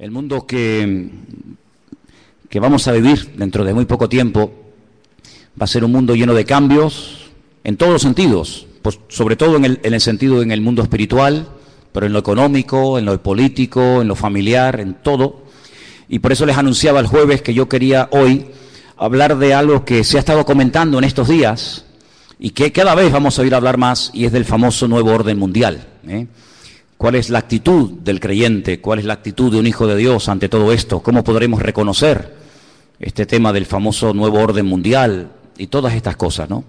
El mundo que, que vamos a vivir dentro de muy poco tiempo va a ser un mundo lleno de cambios en todos los sentidos, pues sobre todo en el, en el sentido en el mundo espiritual, pero en lo económico, en lo político, en lo familiar, en todo. Y por eso les anunciaba el jueves que yo quería hoy hablar de algo que se ha estado comentando en estos días y que cada vez vamos a oír hablar más y es del famoso nuevo orden mundial. ¿eh? ¿Cuál es la actitud del creyente? ¿Cuál es la actitud de un hijo de Dios ante todo esto? ¿Cómo podremos reconocer este tema del famoso nuevo orden mundial y todas estas cosas, ¿no?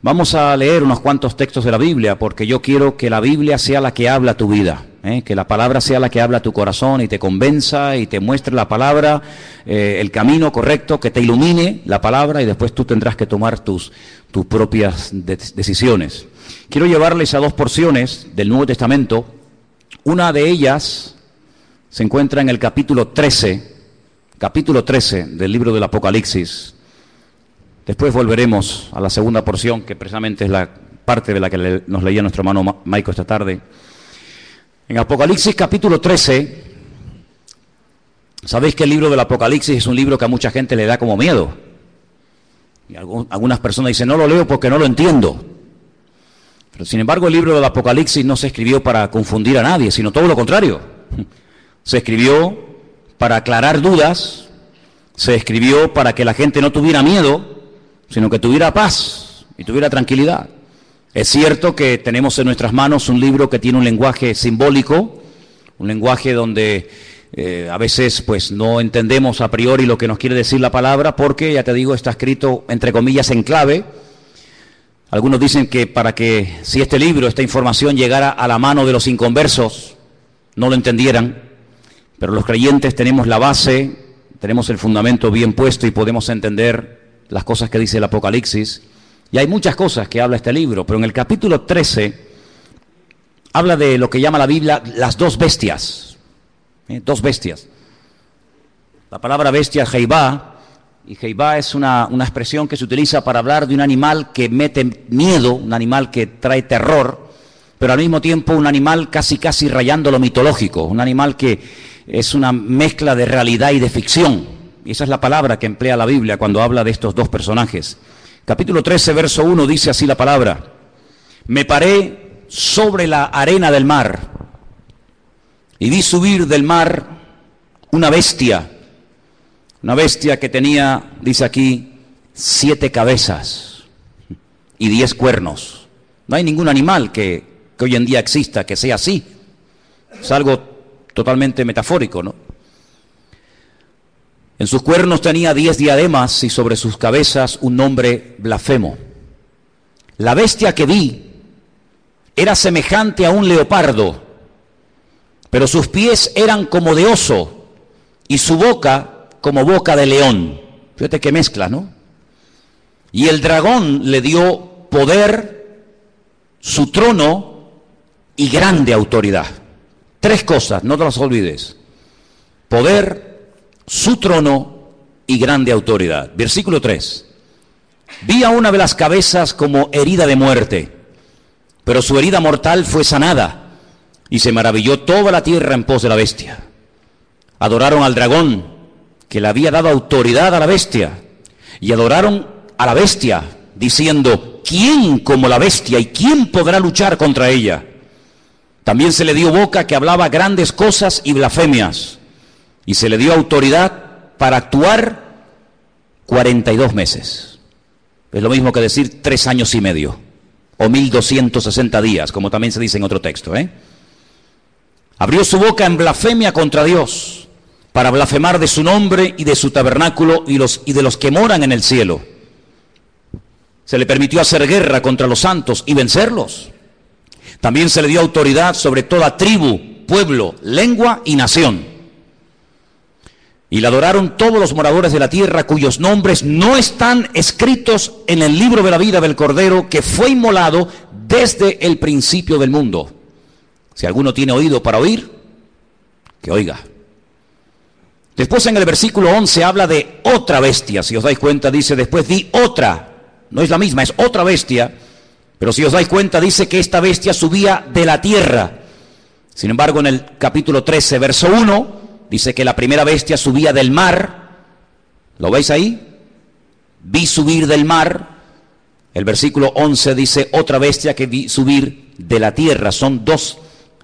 Vamos a leer unos cuantos textos de la Biblia porque yo quiero que la Biblia sea la que habla tu vida, ¿eh? que la palabra sea la que habla tu corazón y te convenza y te muestre la palabra, eh, el camino correcto, que te ilumine la palabra y después tú tendrás que tomar tus, tus propias de decisiones. Quiero llevarles a dos porciones del Nuevo Testamento una de ellas se encuentra en el capítulo 13, capítulo 13 del libro del Apocalipsis. Después volveremos a la segunda porción, que precisamente es la parte de la que nos leía nuestro hermano Maico esta tarde. En Apocalipsis capítulo 13, sabéis que el libro del Apocalipsis es un libro que a mucha gente le da como miedo. Y algunas personas dicen, no lo leo porque no lo entiendo. Sin embargo el libro del Apocalipsis no se escribió para confundir a nadie, sino todo lo contrario. Se escribió para aclarar dudas, se escribió para que la gente no tuviera miedo, sino que tuviera paz y tuviera tranquilidad. Es cierto que tenemos en nuestras manos un libro que tiene un lenguaje simbólico, un lenguaje donde eh, a veces pues no entendemos a priori lo que nos quiere decir la palabra, porque ya te digo, está escrito entre comillas en clave, algunos dicen que para que si este libro, esta información llegara a la mano de los inconversos, no lo entendieran, pero los creyentes tenemos la base, tenemos el fundamento bien puesto y podemos entender las cosas que dice el Apocalipsis. Y hay muchas cosas que habla este libro, pero en el capítulo 13 habla de lo que llama la Biblia las dos bestias. ¿eh? Dos bestias. La palabra bestia, Jeibá, y Jeibá es una, una, expresión que se utiliza para hablar de un animal que mete miedo, un animal que trae terror, pero al mismo tiempo un animal casi casi rayando lo mitológico, un animal que es una mezcla de realidad y de ficción. Y esa es la palabra que emplea la Biblia cuando habla de estos dos personajes. Capítulo 13, verso 1 dice así la palabra. Me paré sobre la arena del mar y vi subir del mar una bestia una bestia que tenía, dice aquí, siete cabezas y diez cuernos. No hay ningún animal que, que hoy en día exista que sea así. Es algo totalmente metafórico, ¿no? En sus cuernos tenía diez diademas y sobre sus cabezas un nombre blasfemo. La bestia que vi era semejante a un leopardo, pero sus pies eran como de oso y su boca como boca de león. Fíjate qué mezcla, ¿no? Y el dragón le dio poder, su trono y grande autoridad. Tres cosas, no te las olvides. Poder, su trono y grande autoridad. Versículo 3. Vi a una de las cabezas como herida de muerte, pero su herida mortal fue sanada y se maravilló toda la tierra en pos de la bestia. Adoraron al dragón que le había dado autoridad a la bestia y adoraron a la bestia diciendo, ¿quién como la bestia y quién podrá luchar contra ella? También se le dio boca que hablaba grandes cosas y blasfemias y se le dio autoridad para actuar 42 meses. Es lo mismo que decir tres años y medio o 1260 días, como también se dice en otro texto. ¿eh? Abrió su boca en blasfemia contra Dios para blasfemar de su nombre y de su tabernáculo y, los, y de los que moran en el cielo. Se le permitió hacer guerra contra los santos y vencerlos. También se le dio autoridad sobre toda tribu, pueblo, lengua y nación. Y le adoraron todos los moradores de la tierra cuyos nombres no están escritos en el libro de la vida del Cordero que fue inmolado desde el principio del mundo. Si alguno tiene oído para oír, que oiga. Después en el versículo 11 habla de otra bestia. Si os dais cuenta, dice después di otra. No es la misma, es otra bestia. Pero si os dais cuenta, dice que esta bestia subía de la tierra. Sin embargo, en el capítulo 13, verso 1, dice que la primera bestia subía del mar. ¿Lo veis ahí? Vi subir del mar. El versículo 11 dice otra bestia que vi subir de la tierra. Son dos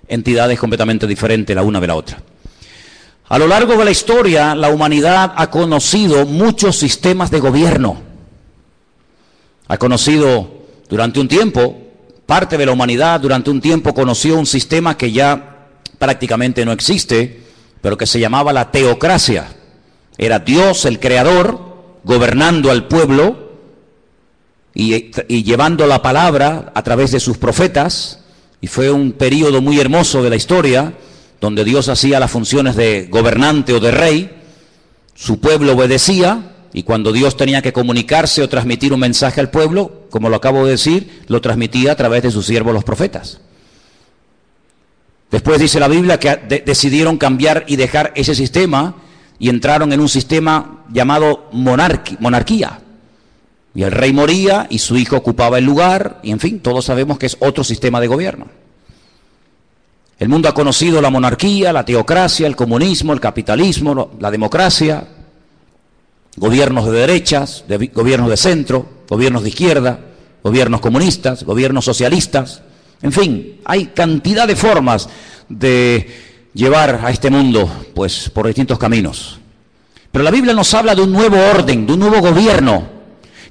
entidades completamente diferentes la una de la otra. A lo largo de la historia, la humanidad ha conocido muchos sistemas de gobierno. Ha conocido durante un tiempo, parte de la humanidad durante un tiempo conoció un sistema que ya prácticamente no existe, pero que se llamaba la teocracia. Era Dios el creador gobernando al pueblo y, llevando la palabra a través de sus profetas y fue un periodo muy hermoso de la historia, donde Dios hacía las funciones de gobernante o de rey, su pueblo obedecía, y cuando Dios tenía que comunicarse o transmitir un mensaje al pueblo, como lo acabo de decir, lo transmitía a través de sus siervos los profetas. Después dice la Biblia que decidieron cambiar y dejar ese sistema y entraron en un sistema llamado monarquía. Y el rey moría y su hijo ocupaba el lugar, y en fin, todos sabemos que es otro sistema de gobierno. El mundo ha conocido la monarquía, la teocracia, el comunismo, el capitalismo, la democracia, gobiernos de derechas, gobiernos de centro, gobiernos de izquierda, gobiernos comunistas, gobiernos socialistas, en fin, hay cantidad de formas de llevar a este mundo pues por distintos caminos. Pero la Biblia nos habla de un nuevo orden, de un nuevo gobierno,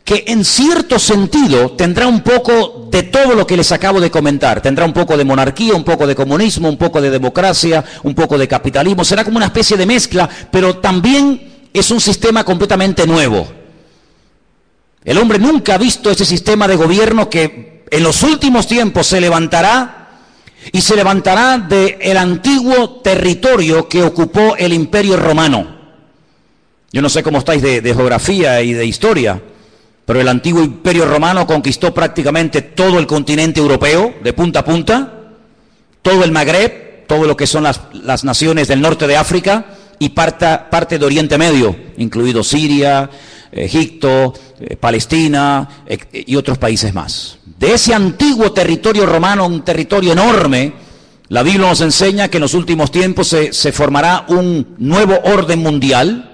que en cierto sentido tendrá un poco de todo lo que les acabo de comentar. Tendrá un poco de monarquía, un poco de comunismo, un poco de democracia, un poco de capitalismo. Será como una especie de mezcla, pero también es un sistema completamente nuevo. El hombre nunca ha visto ese sistema de gobierno que en los últimos tiempos se levantará y se levantará del antiguo territorio que ocupó el imperio romano. Yo no sé cómo estáis de, de geografía y de historia, pero el antiguo imperio romano conquistó prácticamente todo el continente europeo, de punta a punta, todo el Magreb, todo lo que son las, naciones del norte de África y parte, de Oriente Medio, incluido Siria, Egipto, eh, Palestina y otros países más. De ese antiguo territorio romano, un territorio enorme, la Biblia nos enseña que en los últimos tiempos se, se formará un nuevo orden mundial,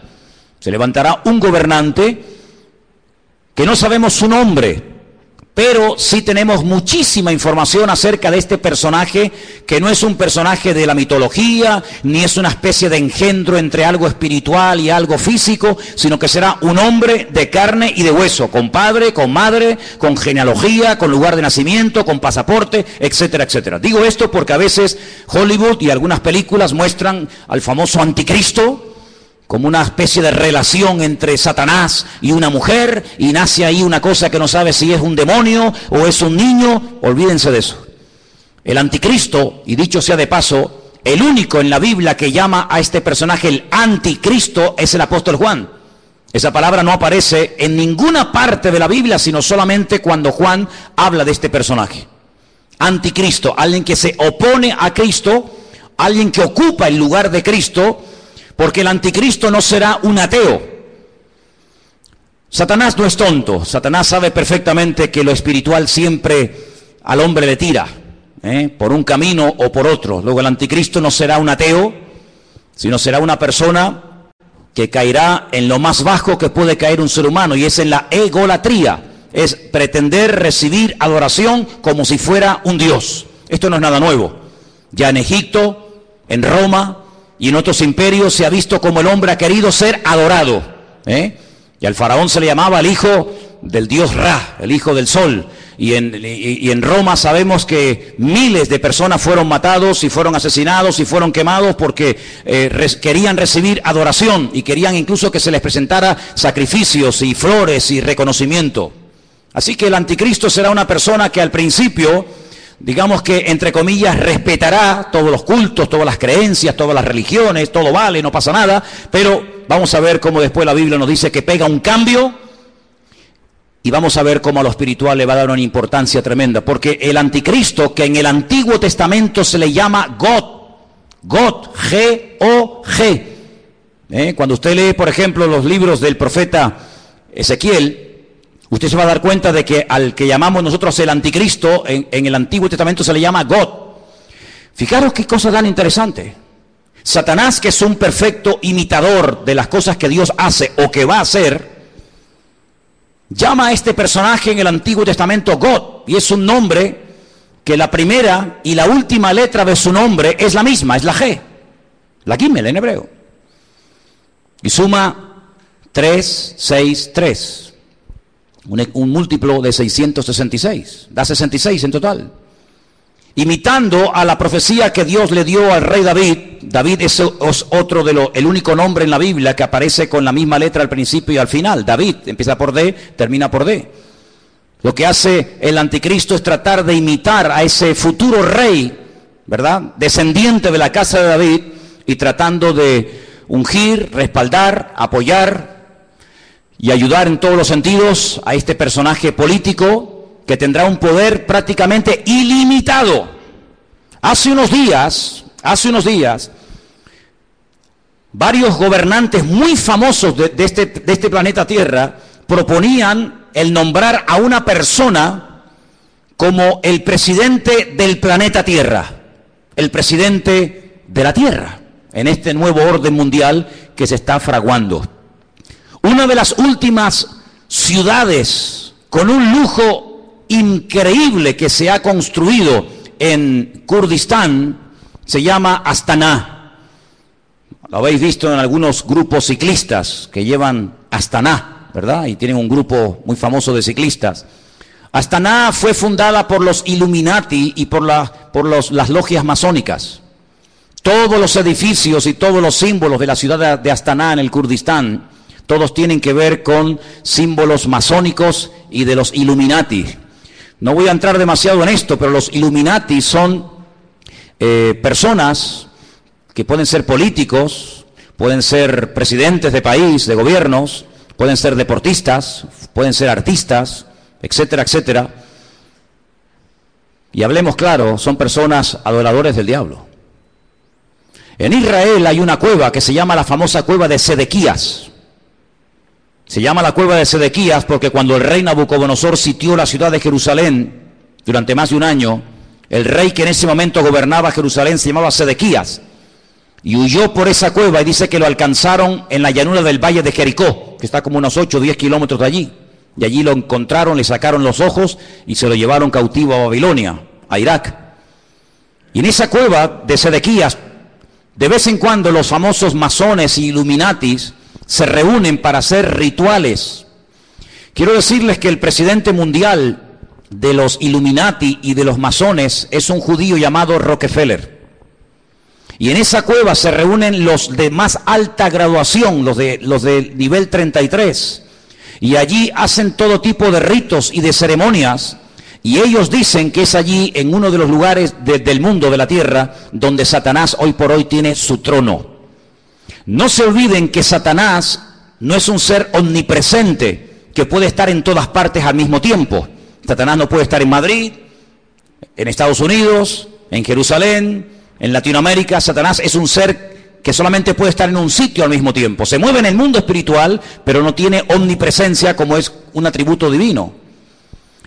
se levantará un gobernante, que no sabemos su nombre, pero sí tenemos muchísima información acerca de este personaje, que no es un personaje de la mitología, ni es una especie de engendro entre algo espiritual y algo físico, sino que será un hombre de carne y de hueso, con padre, con madre, con genealogía, con lugar de nacimiento, con pasaporte, etcétera, etcétera. Digo esto porque a veces Hollywood y algunas películas muestran al famoso anticristo, como una especie de relación entre Satanás y una mujer, y nace ahí una cosa que no sabe si es un demonio o es un niño, olvídense de eso. El anticristo, y dicho sea de paso, el único en la Biblia que llama a este personaje el anticristo es el apóstol Juan. Esa palabra no aparece en ninguna parte de la Biblia, sino solamente cuando Juan habla de este personaje. Anticristo, alguien que se opone a Cristo, alguien que ocupa el lugar de Cristo, porque el anticristo no será un ateo. Satanás no es tonto, Satanás sabe perfectamente que lo espiritual siempre al hombre le tira, ¿eh? por un camino o por otro. Luego el anticristo no será un ateo, sino será una persona que caerá en lo más bajo que puede caer un ser humano, y es en la egolatría, es pretender recibir adoración como si fuera un Dios. Esto no es nada nuevo. Ya en Egipto, en Roma, y en otros imperios se ha visto como el hombre ha querido ser adorado. ¿eh? Y al faraón se le llamaba el hijo del dios Ra, el hijo del sol. Y en, y, en, Roma sabemos que miles de personas fueron matados y fueron asesinados y fueron quemados porque eh, querían recibir adoración y querían incluso que se les presentara sacrificios y flores y reconocimiento. Así que el anticristo será una persona que al principio digamos que, entre comillas, respetará todos los cultos, todas las creencias, todas las religiones, todo vale, no pasa nada, pero vamos a ver cómo después la Biblia nos dice que pega un cambio y vamos a ver cómo a lo espiritual le va a dar una importancia tremenda, porque el anticristo, que en el Antiguo Testamento se le llama God, God, G-O-G, ¿eh? cuando usted lee, por ejemplo, los libros del profeta Ezequiel, Usted se va a dar cuenta de que al que llamamos nosotros el anticristo, en, el Antiguo Testamento se le llama God. Fijaros qué cosa tan interesante. Satanás, que es un perfecto imitador de las cosas que Dios hace o que va a hacer, llama a este personaje en el Antiguo Testamento God, y es un nombre que la primera y la última letra de su nombre es la misma, es la G, la Gimel en hebreo. Y suma 3, 6, 3, un, un múltiplo de 666, da 66 en total imitando a la profecía que Dios le dio al rey David. David es, otro de los, el único nombre en la Biblia que aparece con la misma letra al principio y al final. David empieza por D, termina por D. Lo que hace el anticristo es tratar de imitar a ese futuro rey, ¿verdad? Descendiente de la casa de David y tratando de ungir, respaldar, apoyar y ayudar en todos los sentidos a este personaje político que tendrá un poder prácticamente ilimitado. Hace unos días, hace unos días, varios gobernantes muy famosos de, este, de este planeta Tierra proponían el nombrar a una persona como el presidente del planeta Tierra, el presidente de la Tierra, en este nuevo orden mundial que se está fraguando. Una de las últimas ciudades con un lujo increíble que se ha construido en Kurdistán se llama Astana. Lo habéis visto en algunos grupos ciclistas que llevan Astana, ¿verdad? Y tienen un grupo muy famoso de ciclistas. Astana fue fundada por los Illuminati y por, por las logias masónicas. Todos los edificios y todos los símbolos de la ciudad de Astana en el Kurdistán, todos tienen que ver con símbolos masónicos y de los Illuminati. No voy a entrar demasiado en esto, pero los Illuminati son eh, personas que pueden ser políticos, pueden ser presidentes de país, de gobiernos, pueden ser deportistas, pueden ser artistas, etcétera, etcétera. Y hablemos claro, son personas adoradores del diablo. En Israel hay una cueva que se llama la famosa cueva de Sedequías. Se llama la cueva de Sedequías porque cuando el rey Nabucodonosor sitió la ciudad de Jerusalén durante más de un año, el rey que en ese momento gobernaba Jerusalén se llamaba Sedequías y huyó por esa cueva y dice que lo alcanzaron en la llanura del valle de Jericó, que está como unos 8 o 10 kilómetros de allí. Y allí lo encontraron, le sacaron los ojos y se lo llevaron cautivo a Babilonia, a Irak. Y en esa cueva de Sedequías, de vez en cuando los famosos masones y illuminatis se reúnen para hacer rituales. Quiero decirles que el presidente mundial de los Illuminati y de los masones es un judío llamado Rockefeller. Y en esa cueva se reúnen los de más alta graduación, los de, los de nivel 33. Y allí hacen todo tipo de ritos y de ceremonias. Y ellos dicen que es allí, en uno de los lugares del mundo, de la tierra, donde Satanás hoy por hoy tiene su trono. No se olviden que Satanás no es un ser omnipresente que puede estar en todas partes al mismo tiempo. Satanás no puede estar en Madrid, en Estados Unidos, en Jerusalén, en Latinoamérica. Satanás es un ser que solamente puede estar en un sitio al mismo tiempo. Se mueve en el mundo espiritual, pero no tiene omnipresencia como es un atributo divino.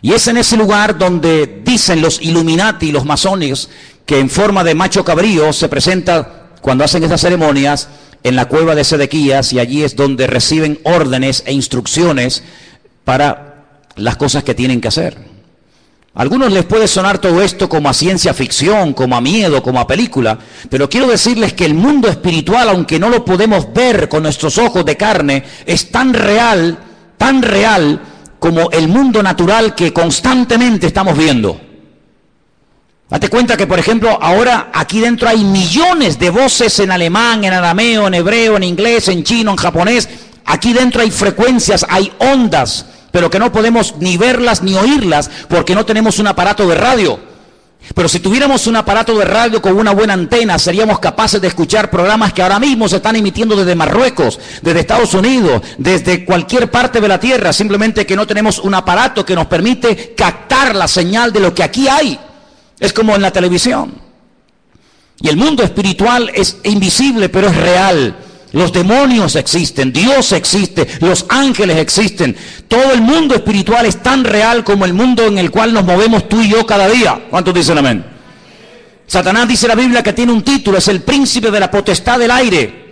Y es en ese lugar donde dicen los Illuminati, los masones, que en forma de macho cabrío se presenta cuando hacen estas ceremonias en la cueva de Sedequías y allí es donde reciben órdenes e instrucciones para las cosas que tienen que hacer. A algunos les puede sonar todo esto como a ciencia ficción, como a miedo, como a película, pero quiero decirles que el mundo espiritual, aunque no lo podemos ver con nuestros ojos de carne, es tan real, tan real como el mundo natural que constantemente estamos viendo. Date cuenta que, por ejemplo, ahora aquí dentro hay millones de voces en alemán, en arameo, en hebreo, en inglés, en chino, en japonés. Aquí dentro hay frecuencias, hay ondas, pero que no podemos ni verlas ni oírlas porque no tenemos un aparato de radio. Pero si tuviéramos un aparato de radio con una buena antena, seríamos capaces de escuchar programas que ahora mismo se están emitiendo desde Marruecos, desde Estados Unidos, desde cualquier parte de la Tierra, simplemente que no tenemos un aparato que nos permite captar la señal de lo que aquí hay. Es como en la televisión. Y el mundo espiritual es invisible, pero es real. Los demonios existen, Dios existe, los ángeles existen. Todo el mundo espiritual es tan real como el mundo en el cual nos movemos tú y yo cada día. ¿Cuántos dicen amén? Satanás dice la Biblia que tiene un título, es el príncipe de la potestad del aire.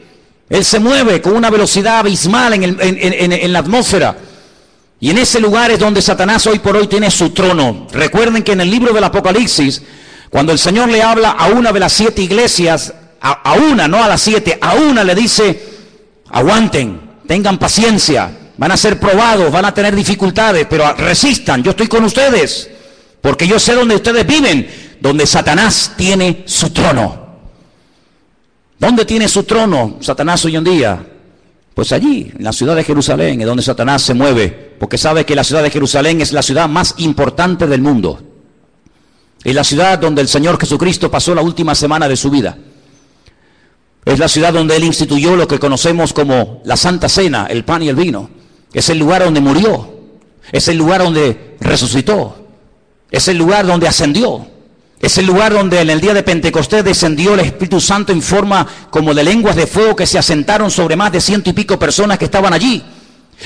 Él se mueve con una velocidad abismal en, la atmósfera. Y en ese lugar es donde Satanás hoy por hoy tiene su trono. Recuerden que en el libro del Apocalipsis, cuando el Señor le habla a una de las siete iglesias, a, una, no a las siete, a una le dice, aguanten, tengan paciencia, van a ser probados, van a tener dificultades, pero resistan, yo estoy con ustedes, porque yo sé dónde ustedes viven, donde Satanás tiene su trono. ¿Dónde tiene su trono Satanás hoy en día? Pues allí, en la ciudad de Jerusalén, es donde Satanás se mueve, porque sabe que la ciudad de Jerusalén es la ciudad más importante del mundo. Es la ciudad donde el Señor Jesucristo pasó la última semana de su vida. Es la ciudad donde Él instituyó lo que conocemos como la Santa Cena, el pan y el vino. Es el lugar donde murió. Es el lugar donde resucitó. Es el lugar donde ascendió. Es el lugar donde en el día de Pentecostés descendió el Espíritu Santo en forma como de lenguas de fuego que se asentaron sobre más de ciento y pico personas que estaban allí.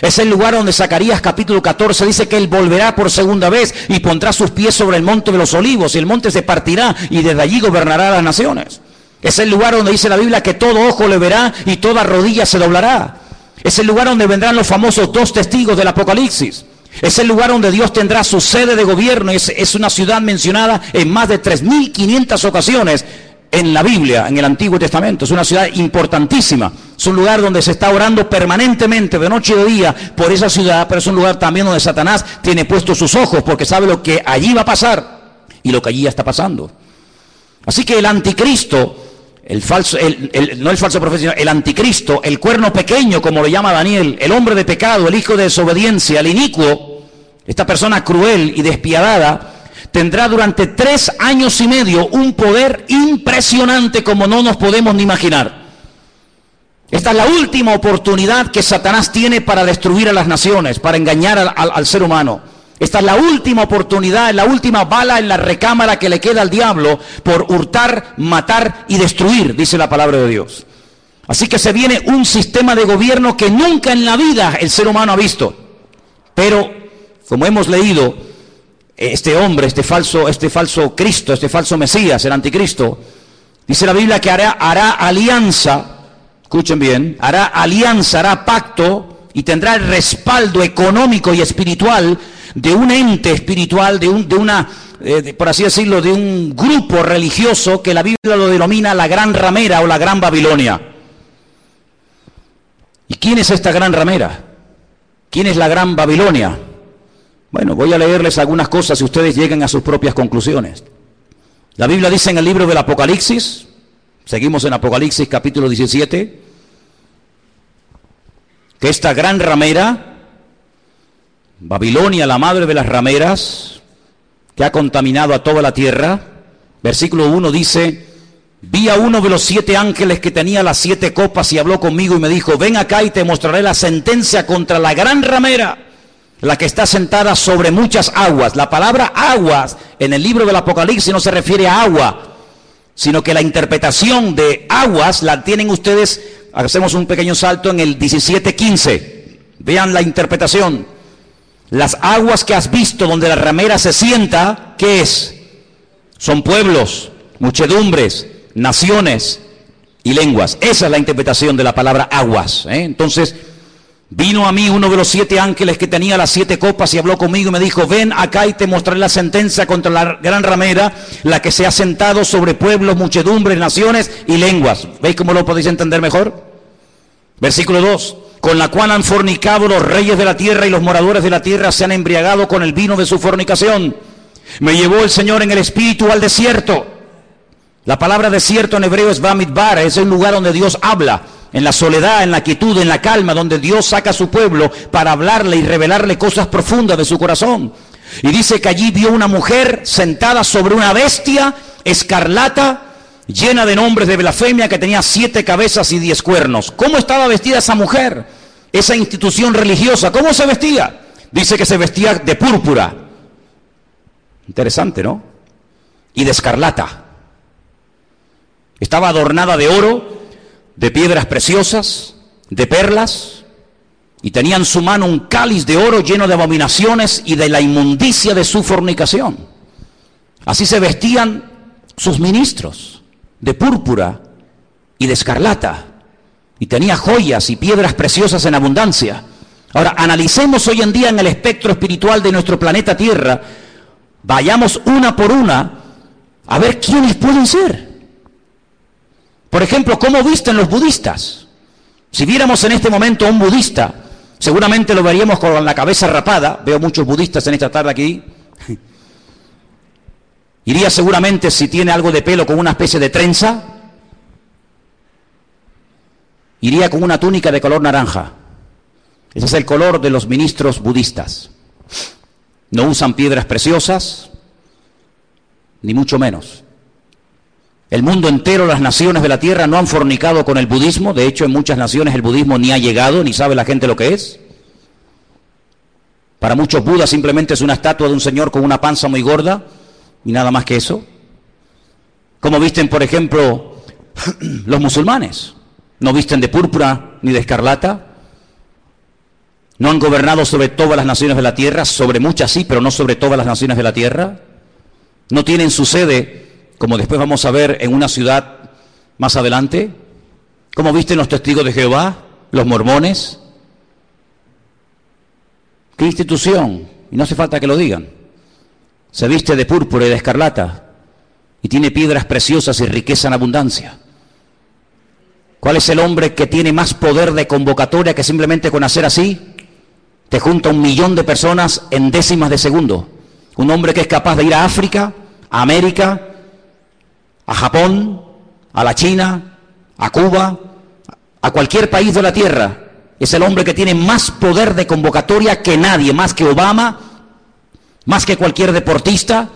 Es el lugar donde Zacarías capítulo 14 dice que Él volverá por segunda vez y pondrá sus pies sobre el monte de los olivos y el monte se partirá y desde allí gobernará las naciones. Es el lugar donde dice la Biblia que todo ojo le verá y toda rodilla se doblará. Es el lugar donde vendrán los famosos dos testigos del Apocalipsis. Es el lugar donde Dios tendrá su sede de gobierno. Es, una ciudad mencionada en más de 3.500 ocasiones en la Biblia, en el Antiguo Testamento. Es una ciudad importantísima. Es un lugar donde se está orando permanentemente, de noche y de día, por esa ciudad, pero es un lugar también donde Satanás tiene puestos sus ojos porque sabe lo que allí va a pasar y lo que allí ya está pasando. Así que el anticristo, el falso, no el falso profeta, el anticristo, el cuerno pequeño, como lo llama Daniel, el hombre de pecado, el hijo de desobediencia, el inicuo, esta persona cruel y despiadada, tendrá durante tres años y medio un poder impresionante como no nos podemos ni imaginar. Esta es la última oportunidad que Satanás tiene para destruir a las naciones, para engañar al, ser humano. Esta es la última oportunidad, la última bala en la recámara que le queda al diablo por hurtar, matar y destruir, dice la palabra de Dios. Así que se viene un sistema de gobierno que nunca en la vida el ser humano ha visto. Pero, como hemos leído, este hombre, este falso, este falso Cristo, este falso Mesías, el anticristo, dice la Biblia que hará, hará alianza, escuchen bien, hará alianza, hará pacto y tendrá el respaldo económico y espiritual de un ente espiritual, de, un, de una, eh, por así decirlo, de un grupo religioso que la Biblia lo denomina la gran ramera o la gran Babilonia. ¿Y quién es esta gran ramera? ¿Quién es la gran Babilonia? Bueno, voy a leerles algunas cosas y ustedes lleguen a sus propias conclusiones. La Biblia dice en el libro del Apocalipsis, seguimos en Apocalipsis capítulo 17, que esta gran ramera, Babilonia, la madre de las rameras, que ha contaminado a toda la tierra, versículo 1 dice, vi a uno de los siete ángeles que tenía las siete copas y habló conmigo y me dijo, ven acá y te mostraré la sentencia contra la gran ramera la que está sentada sobre muchas aguas. La palabra aguas en el libro del Apocalipsis no se refiere a agua, sino que la interpretación de aguas la tienen ustedes, hacemos un pequeño salto en el 17.15. Vean la interpretación. Las aguas que has visto donde la ramera se sienta, ¿qué es? Son pueblos, muchedumbres, naciones y lenguas. Esa es la interpretación de la palabra aguas. ¿eh? Entonces, Vino a mí uno de los siete ángeles que tenía las siete copas y habló conmigo y me dijo, ven acá y te mostraré la sentencia contra la gran ramera, la que se ha sentado sobre pueblos, muchedumbres, naciones y lenguas. ¿Veis cómo lo podéis entender mejor? Versículo 2. Con la cual han fornicado los reyes de la tierra y los moradores de la tierra se han embriagado con el vino de su fornicación. Me llevó el Señor en el espíritu al desierto. La palabra desierto en hebreo es Bamidbar, es el lugar donde Dios habla en la soledad, en la quietud, en la calma, donde Dios saca a su pueblo para hablarle y revelarle cosas profundas de su corazón. Y dice que allí vio una mujer sentada sobre una bestia escarlata, llena de nombres de blasfemia, que tenía siete cabezas y diez cuernos. ¿Cómo estaba vestida esa mujer? Esa institución religiosa, ¿cómo se vestía? Dice que se vestía de púrpura. Interesante, ¿no? Y de escarlata. Estaba adornada de oro, de piedras preciosas, de perlas, y tenía en su mano un cáliz de oro lleno de abominaciones y de la inmundicia de su fornicación. Así se vestían sus ministros de púrpura y de escarlata, y tenía joyas y piedras preciosas en abundancia. Ahora, analicemos hoy en día en el espectro espiritual de nuestro planeta Tierra, vayamos una por una a ver quiénes pueden ser. Por ejemplo, ¿cómo visten los budistas? Si viéramos en este momento a un budista, seguramente lo veríamos con la cabeza rapada. Veo muchos budistas en esta tarde aquí. Iría seguramente, si tiene algo de pelo, con una especie de trenza. Iría con una túnica de color naranja. Ese es el color de los ministros budistas. No usan piedras preciosas, ni mucho menos. El mundo entero, las naciones de la tierra no han fornicado con el budismo. De hecho, en muchas naciones el budismo ni ha llegado, ni sabe la gente lo que es. Para muchos Buda simplemente es una estatua de un señor con una panza muy gorda y nada más que eso. Como visten, por ejemplo, los musulmanes. No visten de púrpura ni de escarlata. No han gobernado sobre todas las naciones de la tierra, sobre muchas sí, pero no sobre todas las naciones de la tierra. No tienen su sede como después vamos a ver en una ciudad más adelante, como visten los testigos de Jehová, los mormones. ¿Qué institución? Y no hace falta que lo digan. Se viste de púrpura y de escarlata y tiene piedras preciosas y riqueza en abundancia. ¿Cuál es el hombre que tiene más poder de convocatoria que simplemente con hacer así te junta un millón de personas en décimas de segundo? Un hombre que es capaz de ir a África, a América, a Japón, a la China, a Cuba, a cualquier país de la Tierra. Es el hombre que tiene más poder de convocatoria que nadie, más que Obama, más que cualquier deportista.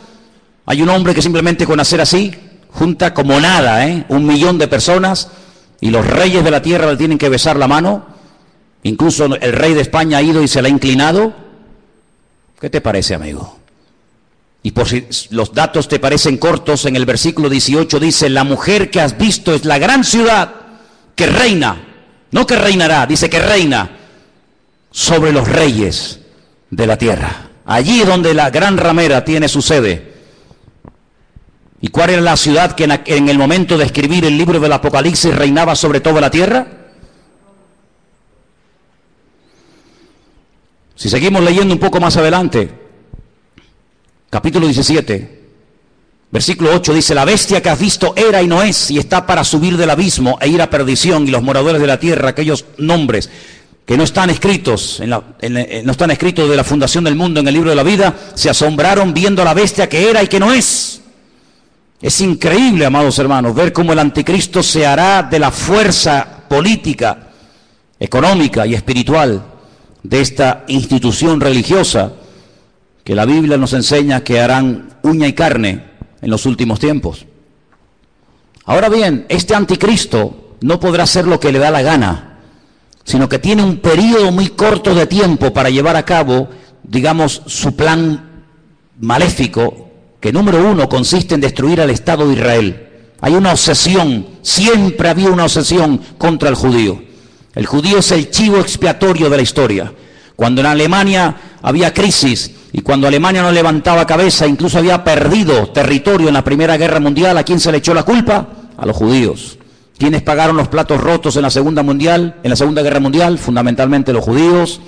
Hay un hombre que simplemente con hacer así, junta como nada, ¿eh? un millón de personas, y los reyes de la tierra le tienen que besar la mano. Incluso el rey de España ha ido y se la ha inclinado. ¿Qué te parece, amigo? Y por si los datos te parecen cortos, en el versículo 18 dice, la mujer que has visto es la gran ciudad que reina, no que reinará, dice que reina sobre los reyes de la tierra. Allí donde la gran ramera tiene su sede. ¿Y cuál era la ciudad que en el momento de escribir el libro del Apocalipsis reinaba sobre toda la tierra? Si seguimos leyendo un poco más adelante, capítulo 17, versículo 8 dice, la bestia que has visto era y no es, y está para subir del abismo e ir a perdición, y los moradores de la tierra, aquellos nombres que no están escritos, en no están escritos de la fundación del mundo en el libro de la vida, se asombraron viendo a la bestia que era y que no es. Es increíble, amados hermanos, ver cómo el anticristo se hará de la fuerza política, económica y espiritual de esta institución religiosa que la Biblia nos enseña que harán uña y carne en los últimos tiempos. Ahora bien, este anticristo no podrá hacer lo que le da la gana, sino que tiene un periodo muy corto de tiempo para llevar a cabo, digamos, su plan maléfico, que número uno consiste en destruir al Estado de Israel. Hay una obsesión, siempre había una obsesión contra el judío. El judío es el chivo expiatorio de la historia. Cuando en Alemania había crisis, y cuando Alemania no levantaba cabeza, incluso había perdido territorio en la Primera Guerra Mundial, ¿a quién se le echó la culpa? A los judíos. ¿Quiénes pagaron los platos rotos en la Segunda Mundial, en la Segunda Guerra Mundial? Fundamentalmente los judíos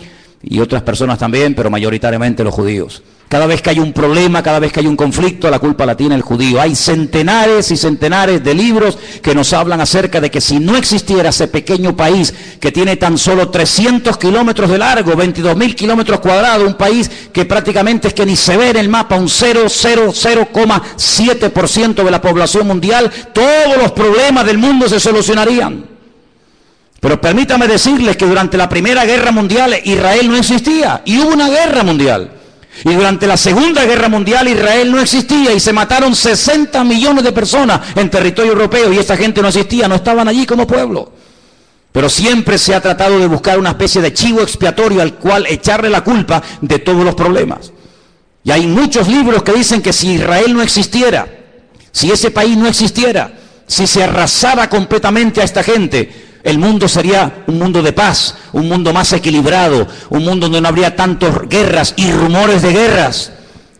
y otras personas también, pero mayoritariamente los judíos. Cada vez que hay un problema, cada vez que hay un conflicto, la culpa la tiene el judío. Hay centenares y centenares de libros que nos hablan acerca de que si no existiera ese pequeño país que tiene tan solo 300 kilómetros de largo, 22 mil kilómetros cuadrados, un país que prácticamente es que ni se ve en el mapa, un 0,007% de la población mundial, todos los problemas del mundo se solucionarían. Pero permítame decirles que durante la Primera Guerra Mundial Israel no existía y hubo una guerra mundial. Y durante la Segunda Guerra Mundial Israel no existía y se mataron 60 millones de personas en territorio europeo y esa gente no existía, no estaban allí como pueblo. Pero siempre se ha tratado de buscar una especie de chivo expiatorio al cual echarle la culpa de todos los problemas. Y hay muchos libros que dicen que si Israel no existiera, si ese país no existiera, si se arrasara completamente a esta gente, el mundo sería un mundo de paz, un mundo más equilibrado, un mundo donde no habría tantas guerras y rumores de guerras.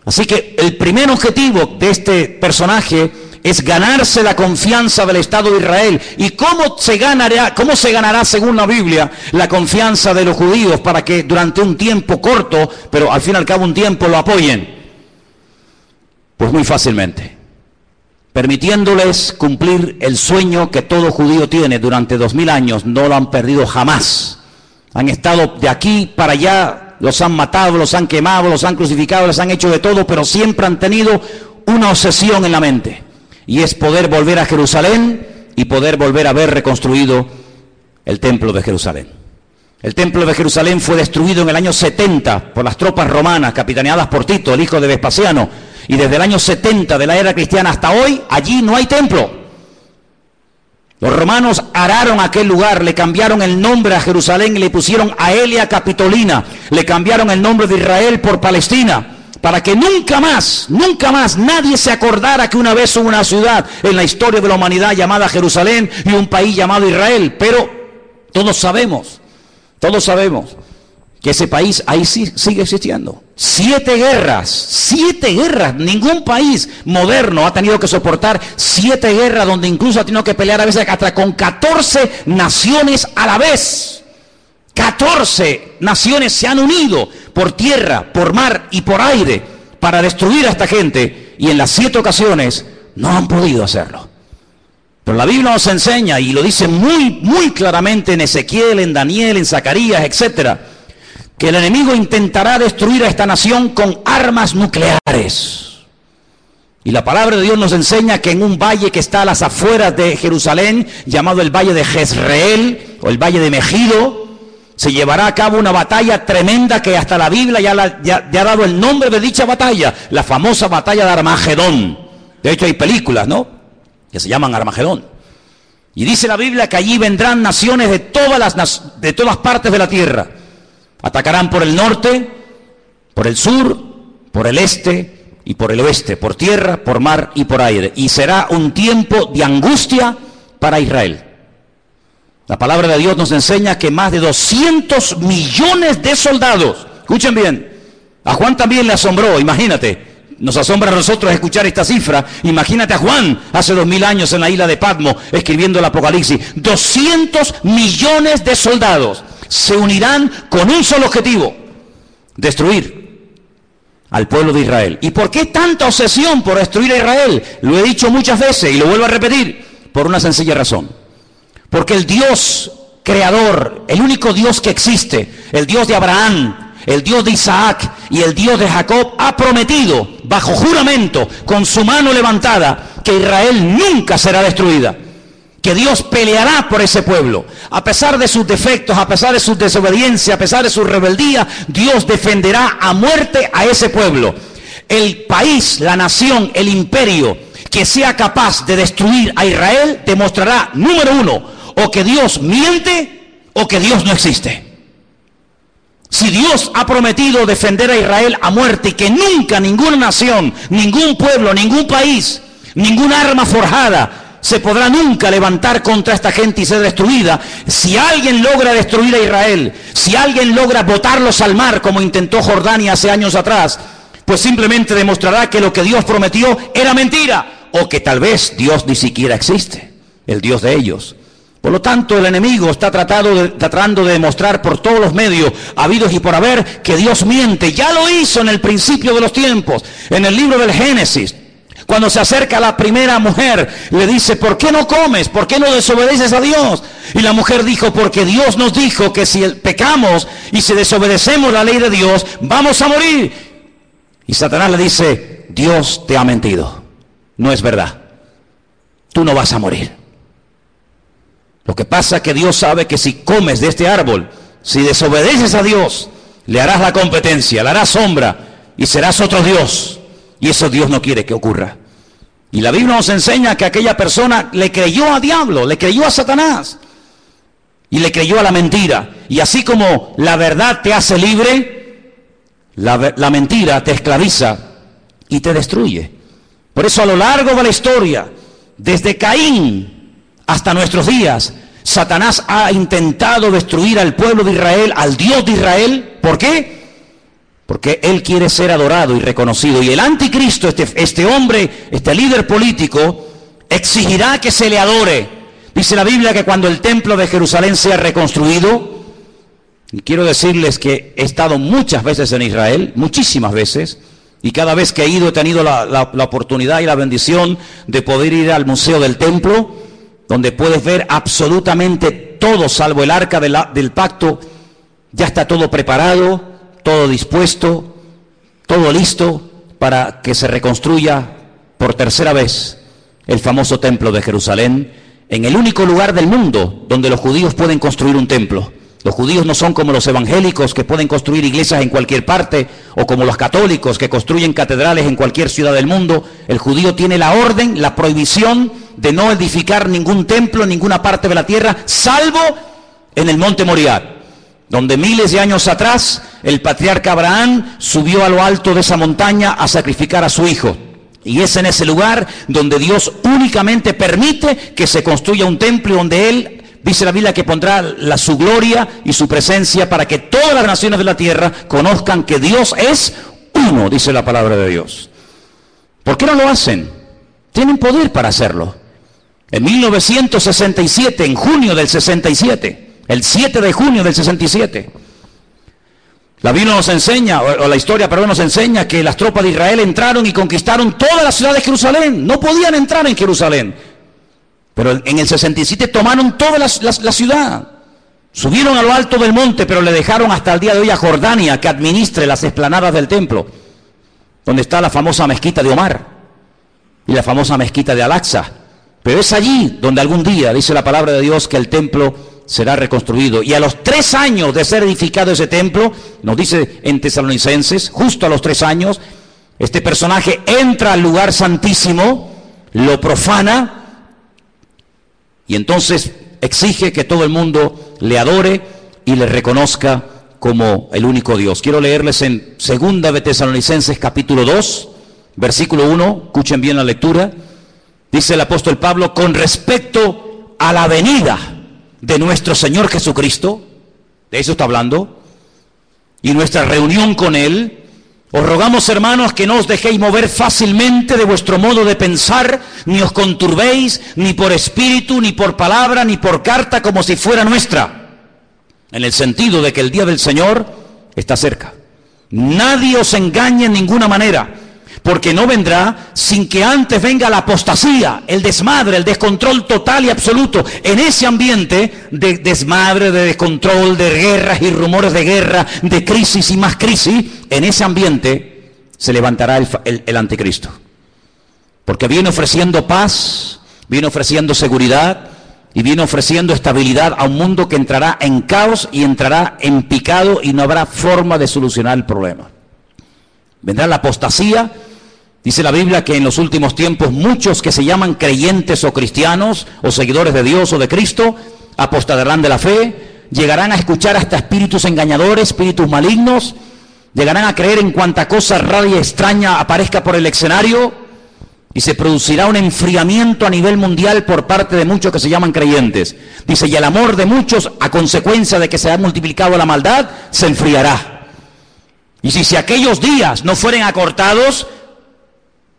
Así que el primer objetivo de este personaje es ganarse la confianza del Estado de Israel. ¿Y cómo se ganará, cómo se ganará según la Biblia la confianza de los judíos para que durante un tiempo corto, pero al fin y al cabo un tiempo lo apoyen? Pues muy fácilmente, permitiéndoles cumplir el sueño que todo judío tiene durante dos mil años, no lo han perdido jamás. Han estado de aquí para allá, los han matado, los han quemado, los han crucificado, les han hecho de todo, pero siempre han tenido una obsesión en la mente y es poder volver a Jerusalén y poder volver a ver reconstruido el templo de Jerusalén. El templo de Jerusalén fue destruido en el año 70 por las tropas romanas capitaneadas por Tito, el hijo de Vespasiano, y desde el año 70 de la era cristiana hasta hoy, allí no hay templo. Los romanos araron aquel lugar, le cambiaron el nombre a Jerusalén y le pusieron Aelia Capitolina, le cambiaron el nombre de Israel por Palestina para que nunca más, nunca más nadie se acordara que una vez hubo una ciudad en la historia de la humanidad llamada Jerusalén y un país llamado Israel. Pero todos sabemos, todos sabemos que ese país ahí sí, sigue existiendo. Siete guerras, siete guerras. Ningún país moderno ha tenido que soportar siete guerras donde incluso ha tenido que pelear a veces hasta con 14 naciones a la vez. 14 naciones se han unido por tierra, por mar y por aire para destruir a esta gente y en las siete ocasiones no han podido hacerlo. Pero la Biblia nos enseña y lo dice muy, muy claramente en Ezequiel, en Daniel, en Zacarías, etcétera, que el enemigo intentará destruir a esta nación con armas nucleares. Y la palabra de Dios nos enseña que en un valle que está a las afueras de Jerusalén, llamado el valle de Jezreel o el valle de Megido, se llevará a cabo una batalla tremenda que hasta la Biblia ya, ha dado el nombre de dicha batalla, la famosa batalla de Armagedón. De hecho hay películas, ¿no? Que se llaman Armagedón. Y dice la Biblia que allí vendrán naciones de todas, las, de todas partes de la tierra. Atacarán por el norte, por el sur, por el este y por el oeste, por tierra, por mar y por aire. Y será un tiempo de angustia para Israel. La palabra de Dios nos enseña que más de 200 millones de soldados, escuchen bien, a Juan también le asombró, imagínate, nos asombra a nosotros escuchar esta cifra. Imagínate a Juan hace dos mil años en la isla de Patmo escribiendo el Apocalipsis. 200 millones de soldados se unirán con un solo objetivo, destruir al pueblo de Israel. ¿Y por qué tanta obsesión por destruir a Israel? Lo he dicho muchas veces y lo vuelvo a repetir, por una sencilla razón. Porque el Dios creador, el único Dios que existe, el Dios de Abraham, el Dios de Isaac y el Dios de Jacob, ha prometido bajo juramento, con su mano levantada, que Israel nunca será destruida. Que Dios peleará por ese pueblo. A pesar de sus defectos, a pesar de su desobediencia, a pesar de su rebeldía, Dios defenderá a muerte a ese pueblo. El país, la nación, el imperio que sea capaz de destruir a Israel demostrará, número uno, o que Dios miente o que Dios no existe. Si Dios ha prometido defender a Israel a muerte y que nunca ninguna nación, ningún pueblo, ningún país, ningún arma forjada se podrá nunca levantar contra esta gente y ser destruida, si alguien logra destruir a Israel, si alguien logra botarlos al mar como intentó Jordania hace años atrás, pues simplemente demostrará que lo que Dios prometió era mentira o que tal vez Dios ni siquiera existe, el Dios de ellos. Por lo tanto, el enemigo está tratando de demostrar por todos los medios habidos y por haber que Dios miente. Ya lo hizo en el principio de los tiempos, en el libro del Génesis. Cuando se acerca la primera mujer, le dice, ¿por qué no comes? ¿Por qué no desobedeces a Dios? Y la mujer dijo, porque Dios nos dijo que si pecamos y si desobedecemos la ley de Dios, vamos a morir. Y Satanás le dice, Dios te ha mentido. No es verdad. Tú no vas a morir. Lo que pasa es que Dios sabe que si comes de este árbol, si desobedeces a Dios, le harás la competencia, le harás sombra y serás otro Dios. Y eso Dios no quiere que ocurra. Y la Biblia nos enseña que aquella persona le creyó a diablo, le creyó a Satanás y le creyó a la mentira. Y así como la verdad te hace libre, la, la mentira te esclaviza y te destruye. Por eso a lo largo de la historia, desde Caín hasta nuestros días, Satanás ha intentado destruir al pueblo de Israel, al Dios de Israel. ¿Por qué? Porque él quiere ser adorado y reconocido. Y el anticristo, este, este hombre, este líder político, exigirá que se le adore. Dice la Biblia que cuando el templo de Jerusalén sea reconstruido, y quiero decirles que he estado muchas veces en Israel, muchísimas veces, y cada vez que he ido he tenido la, oportunidad y la bendición de poder ir al Museo del Templo, donde puedes ver absolutamente todo, salvo el arca del pacto, ya está todo preparado, todo dispuesto, todo listo para que se reconstruya por tercera vez el famoso templo de Jerusalén, en el único lugar del mundo donde los judíos pueden construir un templo. Los judíos no son como los evangélicos que pueden construir iglesias en cualquier parte o como los católicos que construyen catedrales en cualquier ciudad del mundo. El judío tiene la orden, la prohibición de no edificar ningún templo en ninguna parte de la tierra, salvo en el monte Moriah, donde miles de años atrás el patriarca Abraham subió a lo alto de esa montaña a sacrificar a su hijo. Y es en ese lugar donde Dios únicamente permite que se construya un templo donde Él Dice la Biblia que pondrá la, su gloria y su presencia para que todas las naciones de la tierra conozcan que Dios es uno, dice la palabra de Dios. ¿Por qué no lo hacen? Tienen poder para hacerlo. En 1967, en junio del 67, el 7 de junio del 67, la Biblia nos enseña, o la historia, perdón, nos enseña que las tropas de Israel entraron y conquistaron toda la ciudad de Jerusalén. No podían entrar en Jerusalén. Pero en el 67 tomaron toda la, ciudad. Subieron a lo alto del monte, pero le dejaron hasta el día de hoy a Jordania que administre las esplanadas del templo, donde está la famosa mezquita de Omar y la famosa mezquita de Al-Aqsa. Pero es allí donde algún día, dice la palabra de Dios, que el templo será reconstruido. Y a los tres años de ser edificado ese templo, nos dice en Tesalonicenses, justo a los tres años, este personaje entra al lugar santísimo, lo profana, y entonces exige que todo el mundo le adore y le reconozca como el único Dios. Quiero leerles en Segunda de Tesalonicenses capítulo 2, versículo 1, escuchen bien la lectura. Dice el apóstol Pablo, con respecto a la venida de nuestro Señor Jesucristo, de eso está hablando, y nuestra reunión con Él, os rogamos, hermanos, que no os dejéis mover fácilmente de vuestro modo de pensar, ni os conturbéis, ni por espíritu, ni por palabra, ni por carta, como si fuera nuestra. En el sentido de que el día del Señor está cerca. Nadie os engañe en ninguna manera porque no vendrá sin que antes venga la apostasía, el desmadre, el descontrol total y absoluto. En ese ambiente de desmadre, de descontrol, de guerras y rumores de guerra, de crisis y más crisis, en ese ambiente se levantará el, el anticristo. Porque viene ofreciendo paz, viene ofreciendo seguridad y viene ofreciendo estabilidad a un mundo que entrará en caos y entrará en picado y no habrá forma de solucionar el problema. Vendrá la apostasía Dice la Biblia que en los últimos tiempos muchos que se llaman creyentes o cristianos o seguidores de Dios o de Cristo apostarán de la fe, llegarán a escuchar hasta espíritus engañadores, espíritus malignos, llegarán a creer en cuanta cosa rara y extraña aparezca por el escenario y se producirá un enfriamiento a nivel mundial por parte de muchos que se llaman creyentes. Dice, y el amor de muchos a consecuencia de que se ha multiplicado la maldad, se enfriará. Y si, si aquellos días no fueren acortados,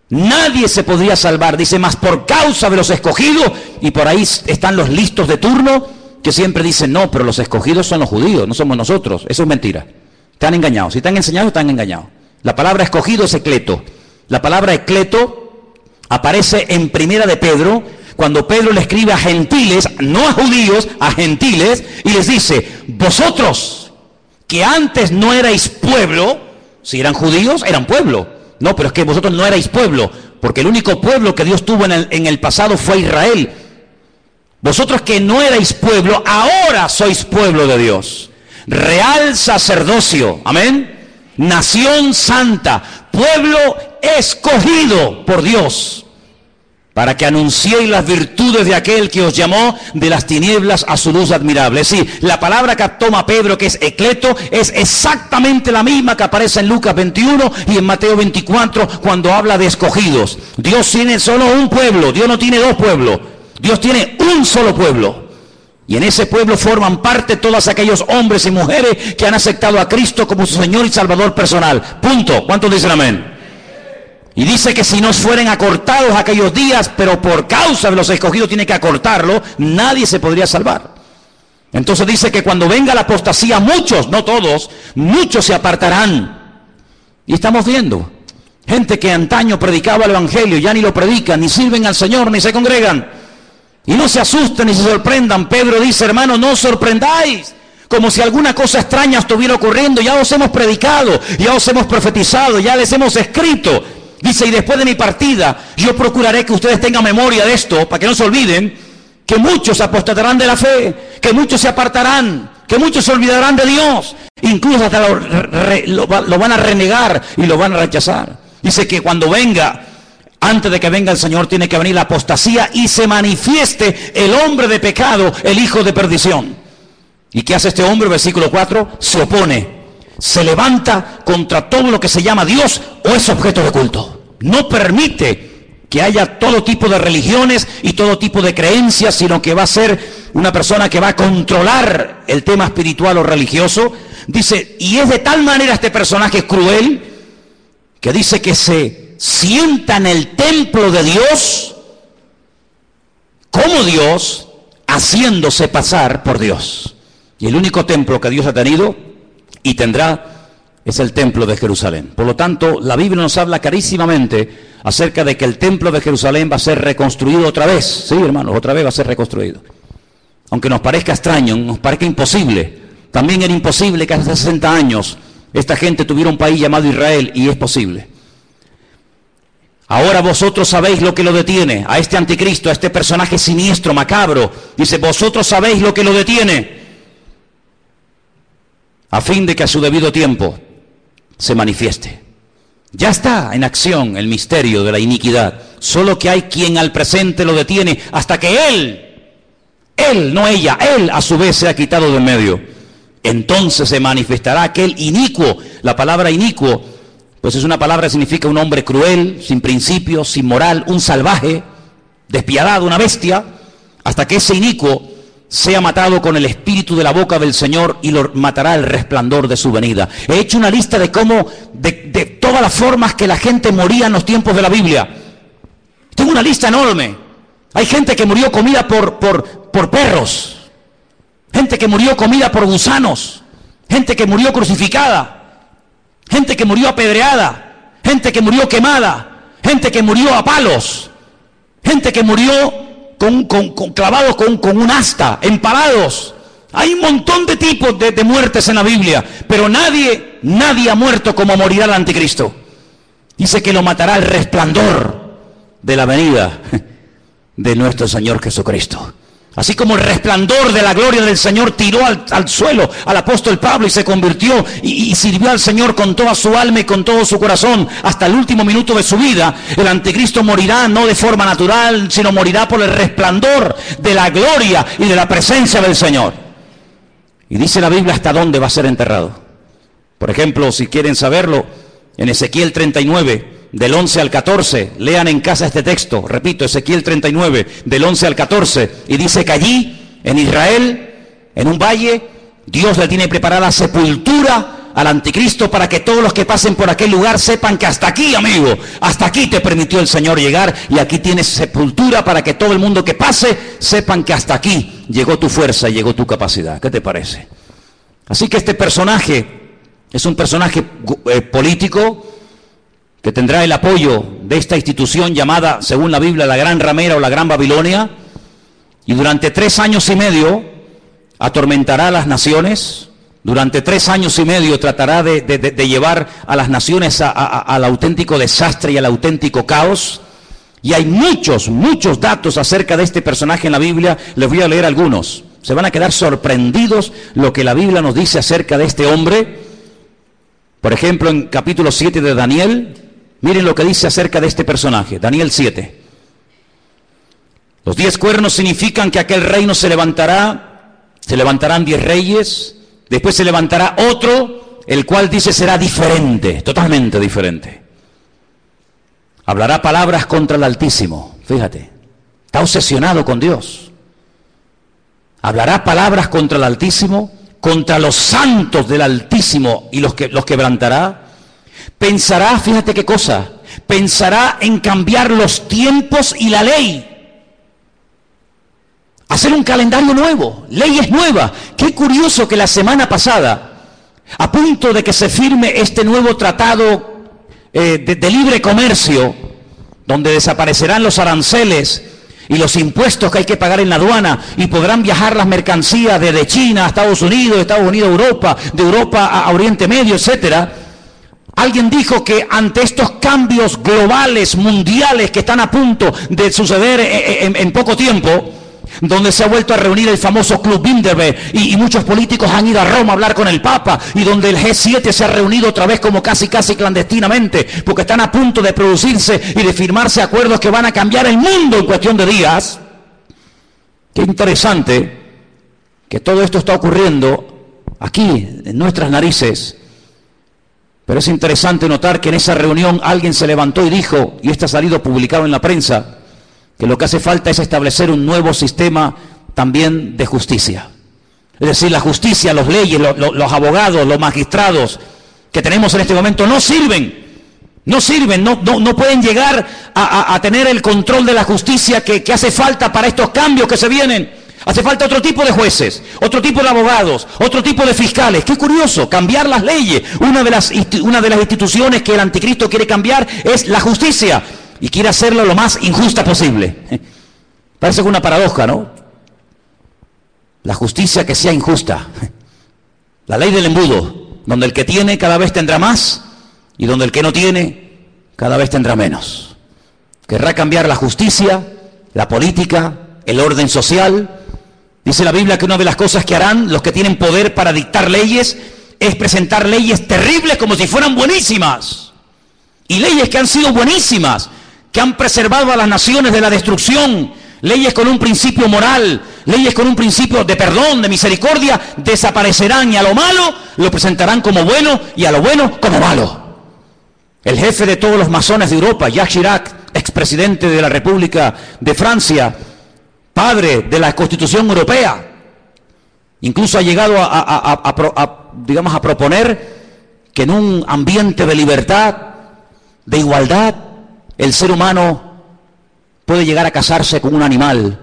Nadie se podría salvar, dice más por causa de los escogidos, y por ahí están los listos de turno que siempre dicen, no, pero los escogidos son los judíos, no somos nosotros. Eso es mentira. Están engañados. Si están enseñados, están engañados. La palabra escogido es ecleto. La palabra ecleto aparece en primera de Pedro, cuando Pedro le escribe a gentiles, no a judíos, a gentiles, y les dice, vosotros que antes no erais pueblo, si eran judíos, eran pueblo no, pero es que vosotros no erais pueblo, porque el único pueblo que Dios tuvo en el, en el pasado fue Israel. Vosotros que no erais pueblo, ahora sois pueblo de Dios. Real sacerdocio, amén. Nación santa, pueblo escogido por Dios para que anunciéis las virtudes de aquel que os llamó de las tinieblas a su luz admirable. Decir, la palabra que toma Pedro, que es ecleto, es exactamente la misma que aparece en Lucas 21 y en Mateo 24 cuando habla de escogidos. Dios tiene solo un pueblo, Dios no tiene dos pueblos, Dios tiene un solo pueblo. Y en ese pueblo forman parte todos aquellos hombres y mujeres que han aceptado a Cristo como su Señor y Salvador personal. Punto. ¿Cuántos dicen amén? Y dice que si no fueren acortados aquellos días, pero por causa de los escogidos tiene que acortarlo, nadie se podría salvar. Entonces dice que cuando venga la apostasía, muchos, no todos, muchos se apartarán. Y estamos viendo gente que antaño predicaba el Evangelio, ya ni lo predican, ni sirven al Señor, ni se congregan. Y no se asusten ni se sorprendan. Pedro dice, hermano, no os sorprendáis. Como si alguna cosa extraña estuviera ocurriendo. Ya os hemos predicado, ya os hemos profetizado, ya les hemos escrito. Dice, y después de mi partida, yo procuraré que ustedes tengan memoria de esto, para que no se olviden, que muchos apostatarán de la fe, que muchos se apartarán, que muchos se olvidarán de Dios, incluso hasta lo, lo van a renegar y lo van a rechazar. Dice que cuando venga, antes de que venga el Señor, tiene que venir la apostasía y se manifieste el hombre de pecado, el hijo de perdición. ¿Y qué hace este hombre? Versículo 4, se opone se levanta contra todo lo que se llama Dios o es objeto de culto. No permite que haya todo tipo de religiones y todo tipo de creencias, sino que va a ser una persona que va a controlar el tema espiritual o religioso. Dice, y es de tal manera este personaje cruel que dice que se sienta en el templo de Dios como Dios, haciéndose pasar por Dios. Y el único templo que Dios ha tenido y tendrá es el templo de Jerusalén. Por lo tanto, la Biblia nos habla carísimamente acerca de que el templo de Jerusalén va a ser reconstruido otra vez. Sí, hermanos, otra vez va a ser reconstruido. Aunque nos parezca extraño, nos parezca imposible. También era imposible que hace 60 años esta gente tuviera un país llamado Israel y es posible. Ahora vosotros sabéis lo que lo detiene, a este anticristo, a este personaje siniestro, macabro. Dice, vosotros sabéis lo que lo detiene a fin de que a su debido tiempo se manifieste. Ya está en acción el misterio de la iniquidad, solo que hay quien al presente lo detiene hasta que él, él, no ella, él a su vez se ha quitado de medio. Entonces se manifestará aquel inicuo, la palabra inicuo, pues es una palabra que significa un hombre cruel, sin principios, sin moral, un salvaje, despiadado, una bestia, hasta que ese inicuo sea matado con el espíritu de la boca del Señor y lo matará el resplandor de su venida. He hecho una lista de cómo, de, de, todas las formas que la gente moría en los tiempos de la Biblia. Tengo una lista enorme. Hay gente que murió comida por, por, por perros. Gente que murió comida por gusanos. Gente que murió crucificada. Gente que murió apedreada. Gente que murió quemada. Gente que murió a palos. Gente que murió con, clavados con, un asta, empalados. Hay un montón de tipos de, de, muertes en la Biblia, pero nadie, nadie ha muerto como morirá el anticristo. Dice que lo matará el resplandor de la venida de nuestro Señor Jesucristo. Así como el resplandor de la gloria del Señor tiró al, suelo al apóstol Pablo y se convirtió y, y, sirvió al Señor con toda su alma y con todo su corazón hasta el último minuto de su vida, el anticristo morirá no de forma natural, sino morirá por el resplandor de la gloria y de la presencia del Señor. Y dice la Biblia hasta dónde va a ser enterrado. Por ejemplo, si quieren saberlo, en Ezequiel 39, del 11 al 14. Lean en casa este texto, repito, Ezequiel 39, del 11 al 14. Y dice que allí, en Israel, en un valle, Dios le tiene preparada sepultura al anticristo para que todos los que pasen por aquel lugar sepan que hasta aquí, amigo, hasta aquí te permitió el Señor llegar y aquí tienes sepultura para que todo el mundo que pase sepan que hasta aquí llegó tu fuerza, y llegó tu capacidad. ¿Qué te parece? Así que este personaje es un personaje eh, político, que tendrá el apoyo de esta institución llamada, según la Biblia, la Gran Ramera o la Gran Babilonia, y durante tres años y medio atormentará a las naciones, durante tres años y medio tratará de, llevar a las naciones al auténtico desastre y al auténtico caos. Y hay muchos, muchos datos acerca de este personaje en la Biblia, les voy a leer algunos. Se van a quedar sorprendidos lo que la Biblia nos dice acerca de este hombre. Por ejemplo, en capítulo 7 de Daniel, Miren lo que dice acerca de este personaje, Daniel 7. Los diez cuernos significan que aquel reino se levantará, se levantarán diez reyes, después se levantará otro, el cual dice será diferente, totalmente diferente. Hablará palabras contra el Altísimo, fíjate, está obsesionado con Dios. Hablará palabras contra el Altísimo, contra los santos del Altísimo y los que los quebrantará Pensará, fíjate qué cosa, pensará en cambiar los tiempos y la ley. Hacer un calendario nuevo, leyes nuevas. Qué curioso que la semana pasada, a punto de que se firme este nuevo tratado eh, de, de libre comercio, donde desaparecerán los aranceles y los impuestos que hay que pagar en la aduana y podrán viajar las mercancías desde China a Estados Unidos, Estados Unidos a Europa, de Europa a Oriente Medio, etcétera. Alguien dijo que ante estos cambios globales, mundiales que están a punto de suceder en poco tiempo, donde se ha vuelto a reunir el famoso Club Bilderberg y, y, muchos políticos han ido a Roma a hablar con el Papa y donde el G7 se ha reunido otra vez como casi casi clandestinamente porque están a punto de producirse y de firmarse acuerdos que van a cambiar el mundo en cuestión de días. Qué interesante que todo esto está ocurriendo aquí, en nuestras narices. Pero es interesante notar que en esa reunión alguien se levantó y dijo, y esto ha salido publicado en la prensa, que lo que hace falta es establecer un nuevo sistema también de justicia. Es decir, la justicia, los leyes, los, abogados, los magistrados que tenemos en este momento no sirven. No sirven, no, no, no pueden llegar a, a, a, tener el control de la justicia que, que hace falta para estos cambios que se vienen. Hace falta otro tipo de jueces, otro tipo de abogados, otro tipo de fiscales. Qué curioso, cambiar las leyes. Una de las, una de las instituciones que el anticristo quiere cambiar es la justicia y quiere hacerlo lo más injusta posible. Parece una paradoja, ¿no? La justicia que sea injusta. La ley del embudo, donde el que tiene cada vez tendrá más y donde el que no tiene cada vez tendrá menos. Querrá cambiar la justicia, la política, el orden social. Dice la Biblia que una de las cosas que harán los que tienen poder para dictar leyes es presentar leyes terribles como si fueran buenísimas. Y leyes que han sido buenísimas, que han preservado a las naciones de la destrucción, leyes con un principio moral, leyes con un principio de perdón, de misericordia, desaparecerán y a lo malo lo presentarán como bueno y a lo bueno como malo. El jefe de todos los masones de Europa, Jacques Chirac, expresidente de la República de Francia, padre de la Constitución Europea, incluso ha llegado a, a, digamos, a proponer que en un ambiente de libertad, de igualdad, el ser humano puede llegar a casarse con un animal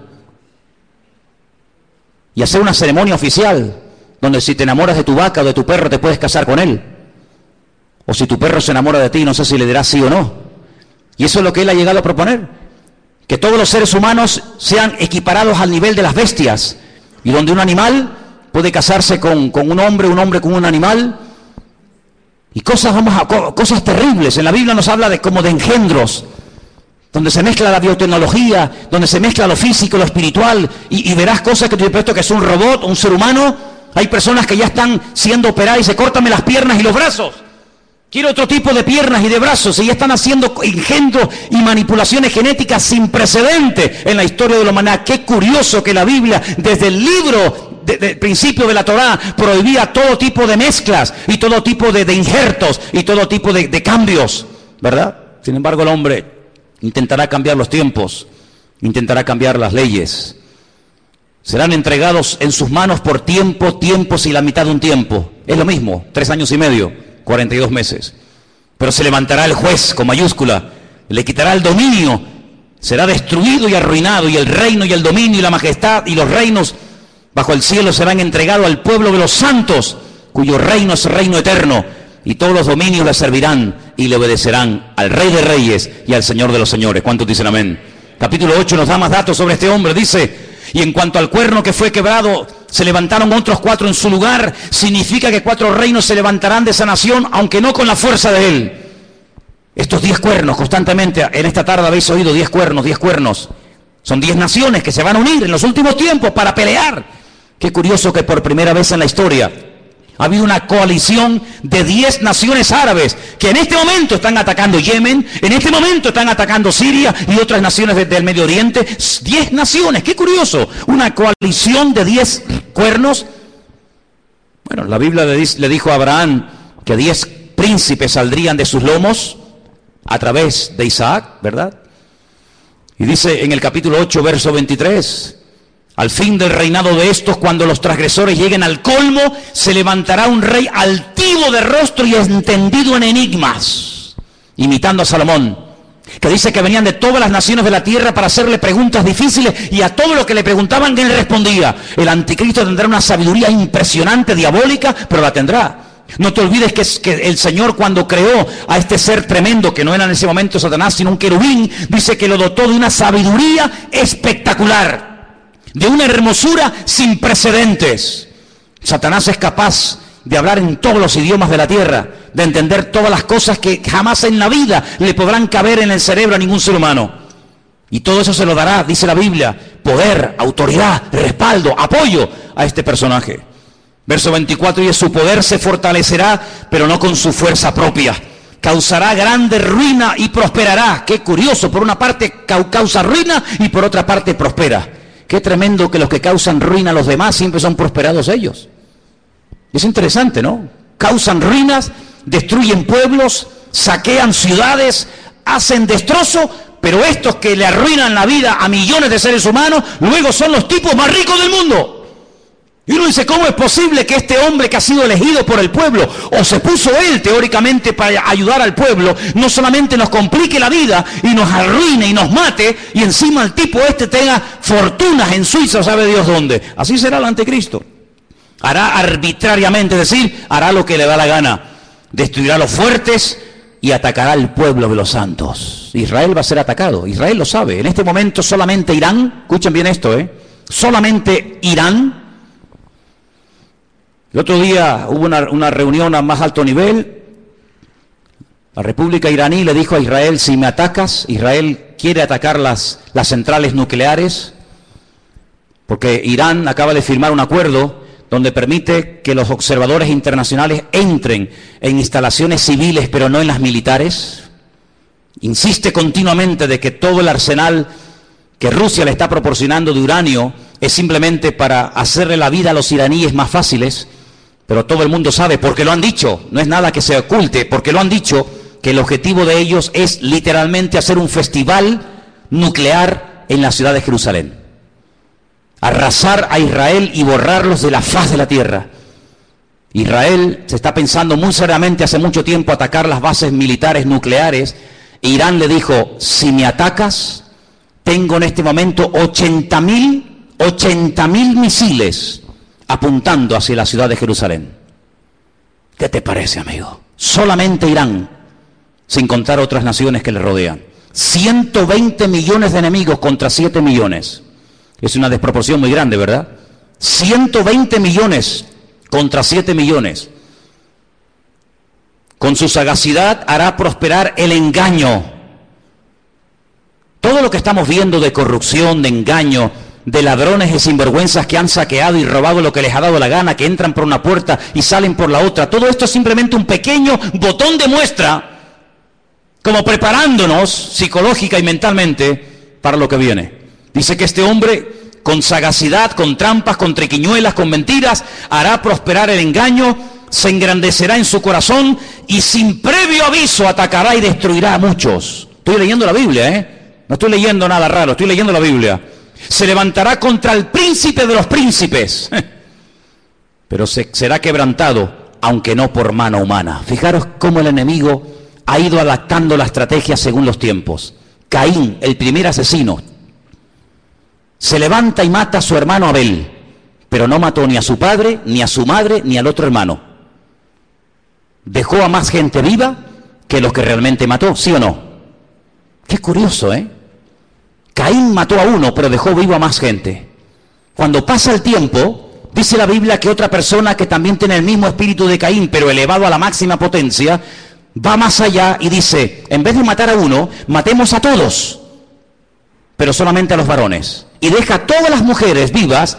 y hacer una ceremonia oficial donde si te enamoras de tu vaca o de tu perro te puedes casar con él. O si tu perro se enamora de ti, no sé si le dirás sí o no. Y eso es lo que él ha llegado a proponer. Que todos los seres humanos sean equiparados al nivel de las bestias. Y donde un animal puede casarse con, con un hombre, un hombre con un animal. Y cosas, vamos a, cosas terribles. En la Biblia nos habla de como de engendros donde se mezcla la biotecnología, donde se mezcla lo físico, lo espiritual, y, verás cosas que te puesto que es un robot, un ser humano. Hay personas que ya están siendo operadas y se cortan las piernas y los brazos. Quiero otro tipo de piernas y de brazos, y ya están haciendo engendros y manipulaciones genéticas sin precedente en la historia de la humanidad. Qué curioso que la Biblia, desde el libro del de principio de la Torá, prohibía todo tipo de mezclas y todo tipo de, de injertos y todo tipo de, de cambios, ¿verdad? Sin embargo, el hombre intentará cambiar los tiempos, intentará cambiar las leyes. Serán entregados en sus manos por tiempo, tiempos y la mitad de un tiempo. Es lo mismo, tres años y medio, 42 meses. Pero se levantará el juez con mayúscula, le quitará el dominio, será destruido y arruinado, y el reino y el dominio y la majestad y los reinos bajo el cielo serán entregados al pueblo de los santos, cuyo reino es reino eterno y todos los dominios le servirán y le obedecerán al Rey de Reyes y al Señor de los Señores. ¿Cuántos dicen amén? Capítulo 8 nos da más datos sobre este hombre. Dice, y en cuanto al cuerno que fue quebrado, se levantaron otros cuatro en su lugar. Significa que cuatro reinos se levantarán de esa nación, aunque no con la fuerza de él. Estos diez cuernos, constantemente, en esta tarde habéis oído diez cuernos, diez cuernos. Son diez naciones que se van a unir en los últimos tiempos para pelear. Qué curioso que por primera vez en la historia ha habido una coalición de 10 naciones árabes que en este momento están atacando Yemen, en este momento están atacando Siria y otras naciones del Medio Oriente. 10 naciones, qué curioso. Una coalición de 10 cuernos. Bueno, la Biblia le, dijo a Abraham que 10 príncipes saldrían de sus lomos a través de Isaac, ¿verdad? Y dice en el capítulo 8, verso 23, al fin del reinado de estos, cuando los transgresores lleguen al colmo, se levantará un rey altivo de rostro y entendido en enigmas, imitando a Salomón, que dice que venían de todas las naciones de la tierra para hacerle preguntas difíciles y a todo lo que le preguntaban él respondía. El anticristo tendrá una sabiduría impresionante, diabólica, pero la tendrá. No te olvides que, que, el Señor cuando creó a este ser tremendo, que no era en ese momento Satanás, sino un querubín, dice que lo dotó de una sabiduría espectacular, de una hermosura sin precedentes. Satanás es capaz de hablar en todos los idiomas de la tierra, de entender todas las cosas que jamás en la vida le podrán caber en el cerebro a ningún ser humano. Y todo eso se lo dará, dice la Biblia, poder, autoridad, respaldo, apoyo a este personaje. Verso 24, y su poder se fortalecerá, pero no con su fuerza propia. Causará grande ruina y prosperará. Qué curioso, por una parte causa ruina y por otra parte prospera. Qué tremendo que los que causan ruina a los demás siempre son prosperados ellos. Es interesante, ¿no? Causan ruinas, destruyen pueblos, saquean ciudades, hacen destrozo, pero estos que le arruinan la vida a millones de seres humanos, luego son los tipos más ricos del mundo. Y uno dice, ¿cómo es posible que este hombre que ha sido elegido por el pueblo, o se puso él teóricamente para ayudar al pueblo, no solamente nos complique la vida y nos arruine y nos mate, y encima el tipo este tenga fortunas en Suiza, sabe Dios dónde? Así será el anticristo hará arbitrariamente, es decir, hará lo que le da la gana, destruirá a los fuertes y atacará al pueblo de los santos. Israel va a ser atacado, Israel lo sabe. En este momento solamente Irán, escuchen bien esto, ¿eh? solamente Irán. El otro día hubo una, reunión a más alto nivel. La República iraní le dijo a Israel, si me atacas, Israel quiere atacar las, las centrales nucleares, porque Irán acaba de firmar un acuerdo donde permite que los observadores internacionales entren en instalaciones civiles, pero no en las militares. Insiste continuamente de que todo el arsenal que Rusia le está proporcionando de uranio es simplemente para hacerle la vida a los iraníes más fáciles, pero todo el mundo sabe, porque lo han dicho, no es nada que se oculte, porque lo han dicho, que el objetivo de ellos es literalmente hacer un festival nuclear en la ciudad de Jerusalén arrasar a Israel y borrarlos de la faz de la tierra. Israel se está pensando muy seriamente hace mucho tiempo atacar las bases militares nucleares. Irán le dijo, si me atacas, tengo en este momento 80 mil, 80 mil misiles apuntando hacia la ciudad de Jerusalén. ¿Qué te parece, amigo? Solamente Irán, sin contar otras naciones que le rodean. 120 millones de enemigos contra 7 millones. Es una desproporción muy grande, ¿verdad? 120 millones contra 7 millones. Con su sagacidad hará prosperar el engaño. Todo lo que estamos viendo de corrupción, de engaño, de ladrones y sinvergüenzas que han saqueado y robado lo que les ha dado la gana, que entran por una puerta y salen por la otra, todo esto es simplemente un pequeño botón de muestra, como preparándonos psicológica y mentalmente para lo que viene. Dice que este hombre, con sagacidad, con trampas, con trequiñuelas, con mentiras, hará prosperar el engaño, se engrandecerá en su corazón y sin previo aviso atacará y destruirá a muchos. Estoy leyendo la Biblia, ¿eh? No estoy leyendo nada raro, estoy leyendo la Biblia. Se levantará contra el príncipe de los príncipes, pero se, será quebrantado, aunque no por mano humana. Fijaros cómo el enemigo ha ido adaptando la estrategia según los tiempos. Caín, el primer asesino, se levanta y mata a su hermano Abel, pero no mató ni a su padre, ni a su madre, ni al otro hermano. Dejó a más gente viva que los que realmente mató, ¿sí o no? Qué curioso, ¿eh? Caín mató a uno, pero dejó vivo a más gente. Cuando pasa el tiempo, dice la Biblia que otra persona que también tiene el mismo espíritu de Caín, pero elevado a la máxima potencia, va más allá y dice, en vez de matar a uno, matemos a todos, pero solamente a los varones y deja a todas las mujeres vivas.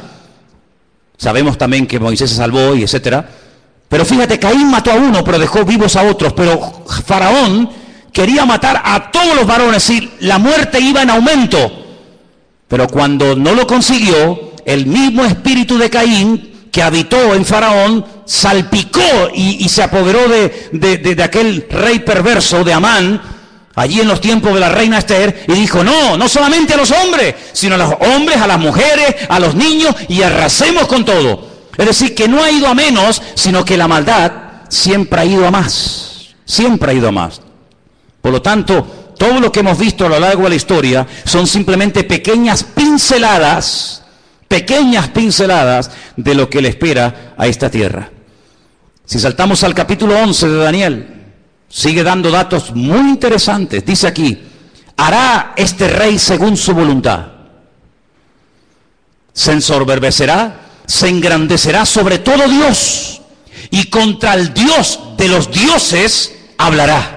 Sabemos también que Moisés se salvó y etcétera. Pero fíjate, Caín mató a uno, pero dejó vivos a otros. Pero Faraón quería matar a todos los varones y la muerte iba en aumento. Pero cuando no lo consiguió, el mismo espíritu de Caín que habitó en Faraón salpicó y, se apoderó de, de aquel rey perverso de Amán allí en los tiempos de la reina Esther y dijo, no, no solamente a los hombres, sino a los hombres, a las mujeres, a los niños y arrasemos con todo. Es decir, que no ha ido a menos, sino que la maldad siempre ha ido a más, siempre ha ido a más. Por lo tanto, todo lo que hemos visto a lo largo de la historia son simplemente pequeñas pinceladas, pequeñas pinceladas de lo que le espera a esta tierra. Si saltamos al capítulo 11 de Daniel, sigue dando datos muy interesantes. Dice aquí, hará este rey según su voluntad. Se ensorberbecerá, se engrandecerá sobre todo Dios y contra el Dios de los dioses hablará.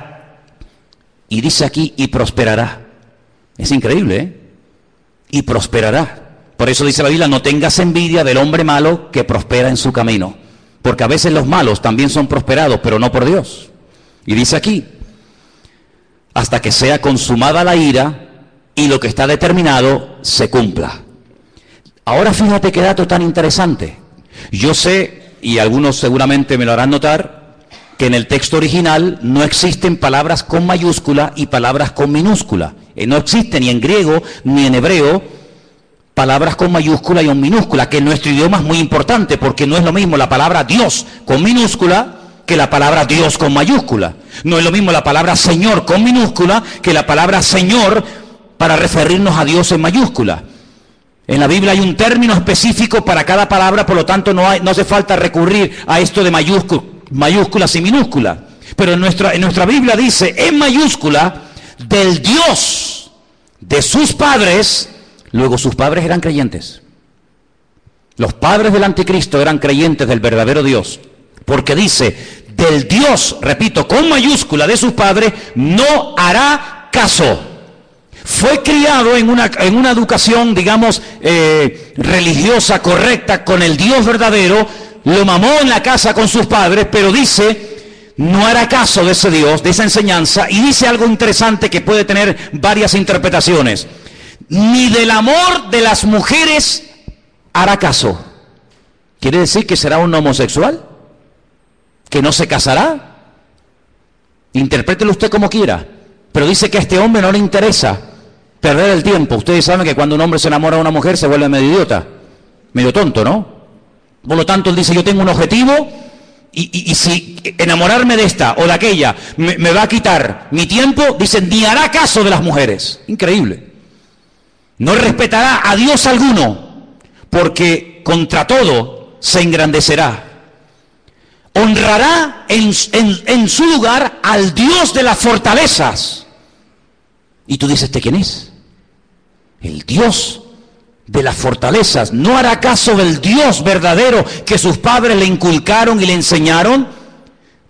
Y dice aquí, y prosperará. Es increíble, ¿eh? Y prosperará. Por eso dice la Biblia, no tengas envidia del hombre malo que prospera en su camino. Porque a veces los malos también son prosperados, pero no por Dios. Y dice aquí, hasta que sea consumada la ira y lo que está determinado se cumpla. Ahora fíjate qué dato tan interesante. Yo sé, y algunos seguramente me lo harán notar, que en el texto original no existen palabras con mayúscula y palabras con minúscula. Eh, no existe ni en griego ni en hebreo palabras con mayúscula y con minúscula, que en nuestro idioma es muy importante porque no es lo mismo la palabra Dios con minúscula que la palabra Dios con mayúscula. No es lo mismo la palabra Señor con minúscula que la palabra Señor para referirnos a Dios en mayúscula. En la Biblia hay un término específico para cada palabra, por lo tanto no, no hace falta recurrir a esto de mayúsculas y minúsculas. Pero en nuestra, en nuestra Biblia dice en mayúscula del Dios de sus padres, luego sus padres eran creyentes. Los padres del anticristo eran creyentes del verdadero Dios, porque dice, del Dios, repito, con mayúscula de sus padres, no hará caso. Fue criado en una, en una educación, digamos, eh, religiosa correcta con el Dios verdadero, lo mamó en la casa con sus padres, pero dice, no hará caso de ese Dios, de esa enseñanza, y dice algo interesante que puede tener varias interpretaciones. Ni del amor de las mujeres hará caso. ¿Quiere decir que será un homosexual? que no se casará. Interprételo usted como quiera, pero dice que a este hombre no le interesa perder el tiempo. Ustedes saben que cuando un hombre se enamora de una mujer se vuelve medio idiota, medio tonto, ¿no? Por lo tanto, él dice, yo tengo un objetivo y, si enamorarme de esta o de aquella me, va a quitar mi tiempo, dice, ni hará caso de las mujeres. Increíble. No respetará a Dios alguno, porque contra todo se engrandecerá honrará en, su lugar al Dios de las fortalezas. Y tú dices, ¿de quién es? El Dios de las fortalezas. ¿No hará caso del Dios verdadero que sus padres le inculcaron y le enseñaron?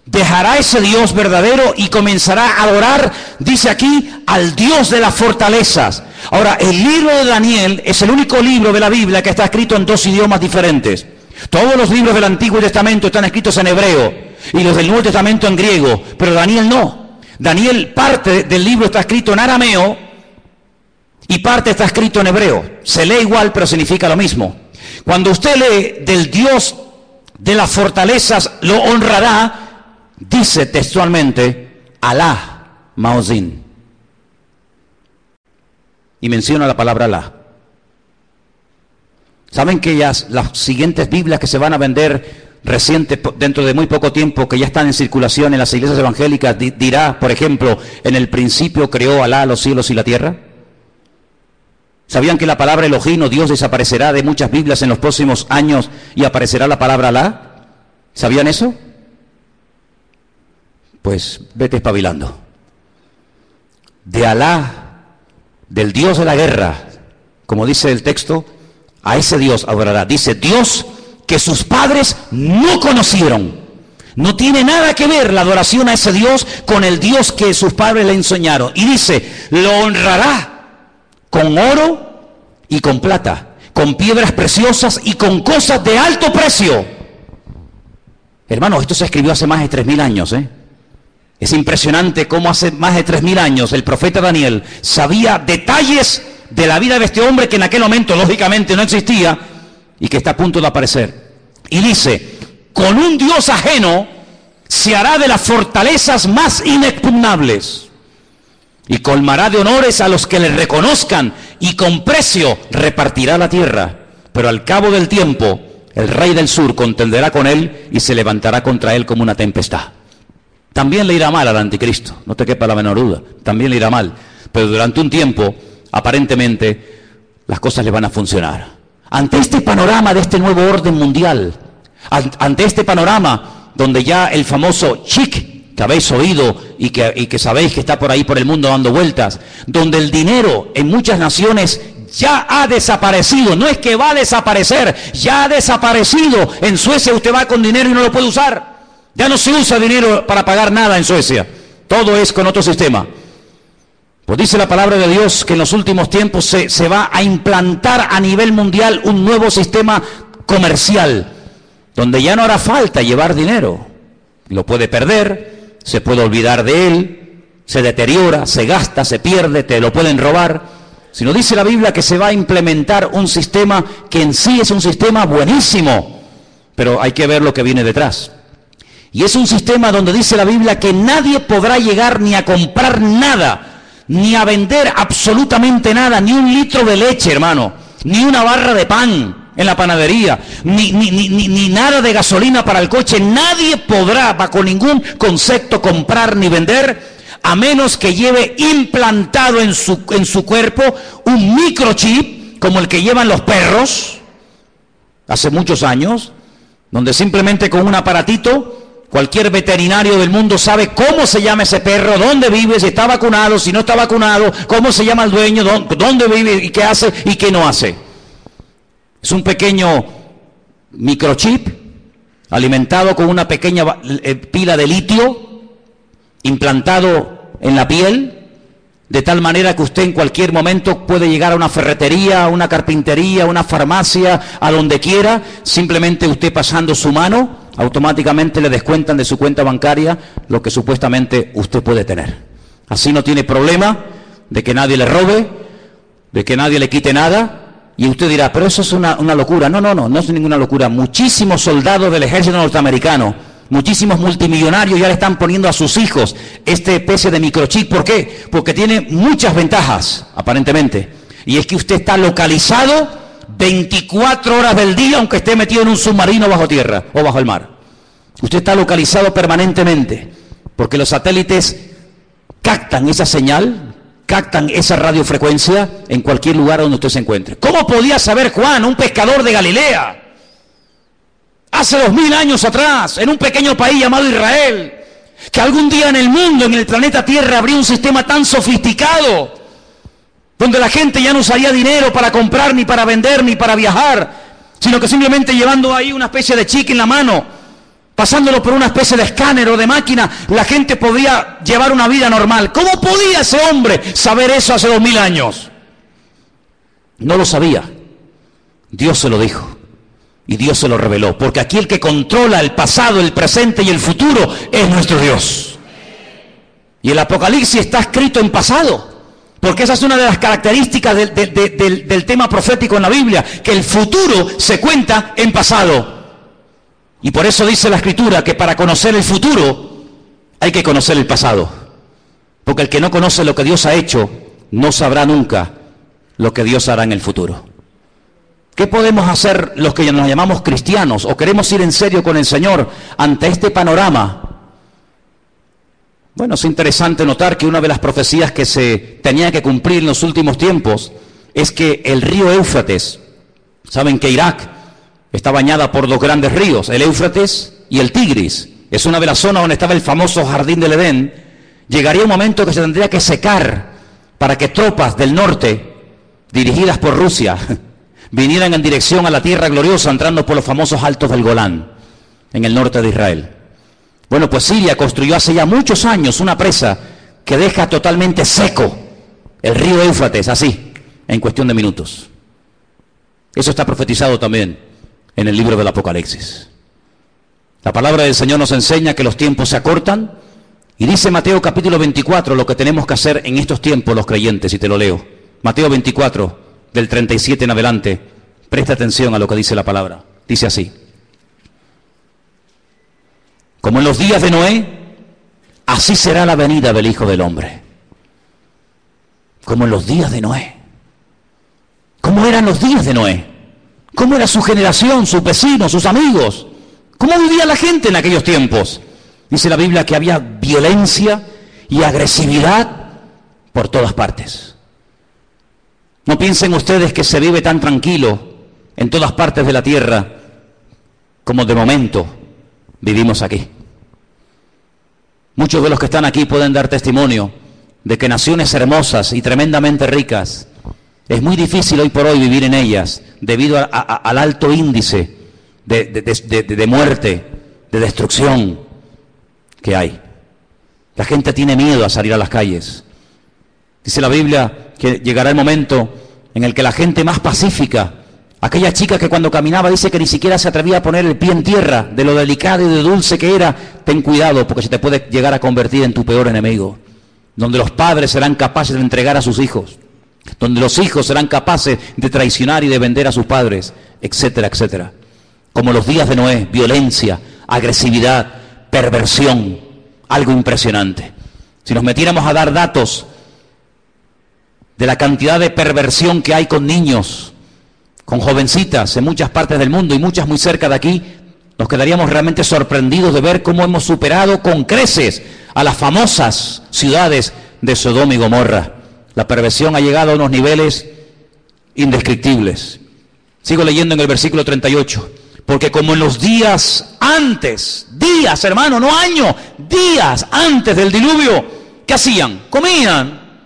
Dejará ese Dios verdadero y comenzará a adorar, dice aquí, al Dios de las fortalezas. Ahora, el libro de Daniel es el único libro de la Biblia que está escrito en dos idiomas diferentes. Todos los libros del Antiguo Testamento están escritos en hebreo y los del Nuevo Testamento en griego, pero Daniel no. Daniel parte del libro está escrito en arameo y parte está escrito en hebreo. Se lee igual, pero significa lo mismo. Cuando usted lee del Dios de las fortalezas lo honrará, dice textualmente Alá Maozin. Y menciona la palabra Alá. ¿Saben que las siguientes Biblias que se van a vender reciente, dentro de muy poco tiempo, que ya están en circulación en las iglesias evangélicas, dirá, por ejemplo, en el principio creó Alá los cielos y la tierra? ¿Sabían que la palabra Elohim o Dios desaparecerá de muchas Biblias en los próximos años y aparecerá la palabra Alá? ¿Sabían eso? Pues vete espabilando. De Alá, del Dios de la guerra, como dice el texto, a ese Dios adorará. Dice Dios que sus padres no conocieron. No tiene nada que ver la adoración a ese Dios con el Dios que sus padres le enseñaron. Y dice, lo honrará con oro y con plata, con piedras preciosas y con cosas de alto precio. Hermanos, esto se escribió hace más de tres mil años. ¿eh? Es impresionante cómo hace más de tres mil años el profeta Daniel sabía detalles de la vida de este hombre que en aquel momento lógicamente no existía y que está a punto de aparecer. Y dice, con un Dios ajeno se hará de las fortalezas más inexpugnables y colmará de honores a los que le reconozcan y con precio repartirá la tierra. Pero al cabo del tiempo, el rey del sur contenderá con él y se levantará contra él como una tempestad. También le irá mal al anticristo, no te quepa la menor duda, también le irá mal. Pero durante un tiempo, aparentemente, las cosas le van a funcionar. Ante este panorama de este nuevo orden mundial, ante este panorama donde ya el famoso chic que habéis oído y que, sabéis que está por ahí por el mundo dando vueltas, donde el dinero en muchas naciones ya ha desaparecido. No es que va a desaparecer, ya ha desaparecido. En Suecia usted va con dinero y no lo puede usar. Ya no se usa dinero para pagar nada en Suecia. Todo es con otro sistema. Pues dice la palabra de Dios que en los últimos tiempos se va a implantar a nivel mundial un nuevo sistema comercial, donde ya no hará falta llevar dinero. Lo puede perder, se puede olvidar de él, se deteriora, se gasta, se pierde, te lo pueden robar sino dice la Biblia que se va a implementar un sistema que en sí es un sistema buenísimo, pero hay que ver lo que viene detrás. Y es un sistema donde dice la Biblia que nadie podrá llegar ni a comprar nada, ni a vender absolutamente nada, ni un litro de leche, hermano, ni una barra de pan en la panadería, ni, ni, ni, ni, nada de gasolina para el coche. Nadie podrá, bajo ningún concepto, comprar ni vender a menos que lleve implantado en su, en su cuerpo un microchip, como el que llevan los perros, hace muchos años, donde simplemente con un aparatito, cualquier veterinario del mundo sabe cómo se llama ese perro, dónde vive, si está vacunado, si no está vacunado, cómo se llama el dueño, dónde vive y qué hace y qué no hace. Es un pequeño microchip alimentado con una pequeña eh, pila de litio implantado en la piel, de tal manera que usted en cualquier momento puede llegar a una ferretería, a una carpintería, a una farmacia, a donde quiera, simplemente usted pasando su mano, automáticamente le descuentan de su cuenta bancaria lo que supuestamente usted puede tener. Así no tiene problema de que nadie le robe, de que nadie le quite nada, y usted dirá, pero eso es una, una locura. No, no, no, no es ninguna locura. Muchísimos soldados del ejército norteamericano Muchísimos multimillonarios ya le están poniendo a sus hijos este especie de microchip. ¿Por qué? Porque tiene muchas ventajas, aparentemente. Y es que usted está localizado 24 horas del día, aunque esté metido en un submarino bajo tierra o bajo el mar. Usted está localizado permanentemente, porque los satélites captan esa señal, captan esa radiofrecuencia en cualquier lugar donde usted se encuentre. ¿Cómo podía saber Juan, un pescador de Galilea? hace dos mil años atrás, en un pequeño país llamado Israel, que algún día en el mundo, en el planeta Tierra, habría un sistema tan sofisticado, donde la gente ya no usaría dinero para comprar, ni para vender, ni para viajar, sino que simplemente llevando ahí una especie de chique en la mano, pasándolo por una especie de escáner o de máquina, la gente podría llevar una vida normal. ¿Cómo podía ese hombre saber eso hace dos mil años? No lo sabía. Dios se lo dijo. Y Dios se lo reveló, porque aquí el que controla el pasado, el presente y el futuro es nuestro Dios. Y el Apocalipsis está escrito en pasado, porque esa es una de las características del, tema profético en la Biblia, que el futuro se cuenta en pasado. Y por eso dice la Escritura que para conocer el futuro hay que conocer el pasado. Porque el que no conoce lo que Dios ha hecho, no sabrá nunca lo que Dios hará en el futuro. ¿Qué podemos hacer los que nos llamamos cristianos o queremos ir en serio con el Señor ante este panorama? Bueno, es interesante notar que una de las profecías que se tenía que cumplir en los últimos tiempos es que el río Éufrates, saben que Irak está bañada por dos grandes ríos, el Éufrates y el Tigris, es una de las zonas donde estaba el famoso jardín del Edén, llegaría un momento que se tendría que secar para que tropas del norte, dirigidas por Rusia, vinieran en dirección a la tierra gloriosa entrando por los famosos altos del Golán, en el norte de Israel. Bueno, pues Siria construyó hace ya muchos años una presa que deja totalmente seco el río Éufrates, así, en cuestión de minutos. Eso está profetizado también en el libro del Apocalipsis. La palabra del Señor nos enseña que los tiempos se acortan y dice Mateo capítulo 24 lo que tenemos que hacer en estos tiempos los creyentes, y te lo leo. Mateo 24, del 37 en adelante, presta atención a lo que dice la palabra. Dice así. Como en los días de Noé, así será la venida del Hijo del Hombre. Como en los días de Noé. ¿Cómo eran los días de Noé? ¿Cómo era su generación, sus vecinos, sus amigos? ¿Cómo vivía la gente en aquellos tiempos? Dice la Biblia que había violencia y agresividad por todas partes. No piensen ustedes que se vive tan tranquilo en todas partes de la tierra como de momento vivimos aquí. Muchos de los que están aquí pueden dar testimonio de que naciones hermosas y tremendamente ricas, es muy difícil hoy por hoy vivir en ellas debido al alto índice de, de muerte, de destrucción que hay. La gente tiene miedo a salir a las calles. Dice la Biblia que llegará el momento en el que la gente más pacífica, aquella chica que cuando caminaba dice que ni siquiera se atrevía a poner el pie en tierra, de lo delicado y de dulce que era, ten cuidado porque se te puede llegar a convertir en tu peor enemigo donde los padres serán capaces de entregar a sus hijos, donde los hijos serán capaces de traicionar y de vender a sus padres, etcétera, etcétera. Como los días de Noé, violencia, agresividad, perversión, algo impresionante. Si nos metiéramos a dar datos de la cantidad de perversión que hay con niños, con jovencitas en muchas partes del mundo y muchas muy cerca de aquí, nos quedaríamos realmente sorprendidos de ver cómo hemos superado con creces a las famosas ciudades de Sodoma y Gomorra. La perversión ha llegado a unos niveles indescriptibles. Sigo leyendo en el versículo 38. Porque como en los días antes, días hermano, no años, días antes del diluvio, ¿qué hacían? Comían,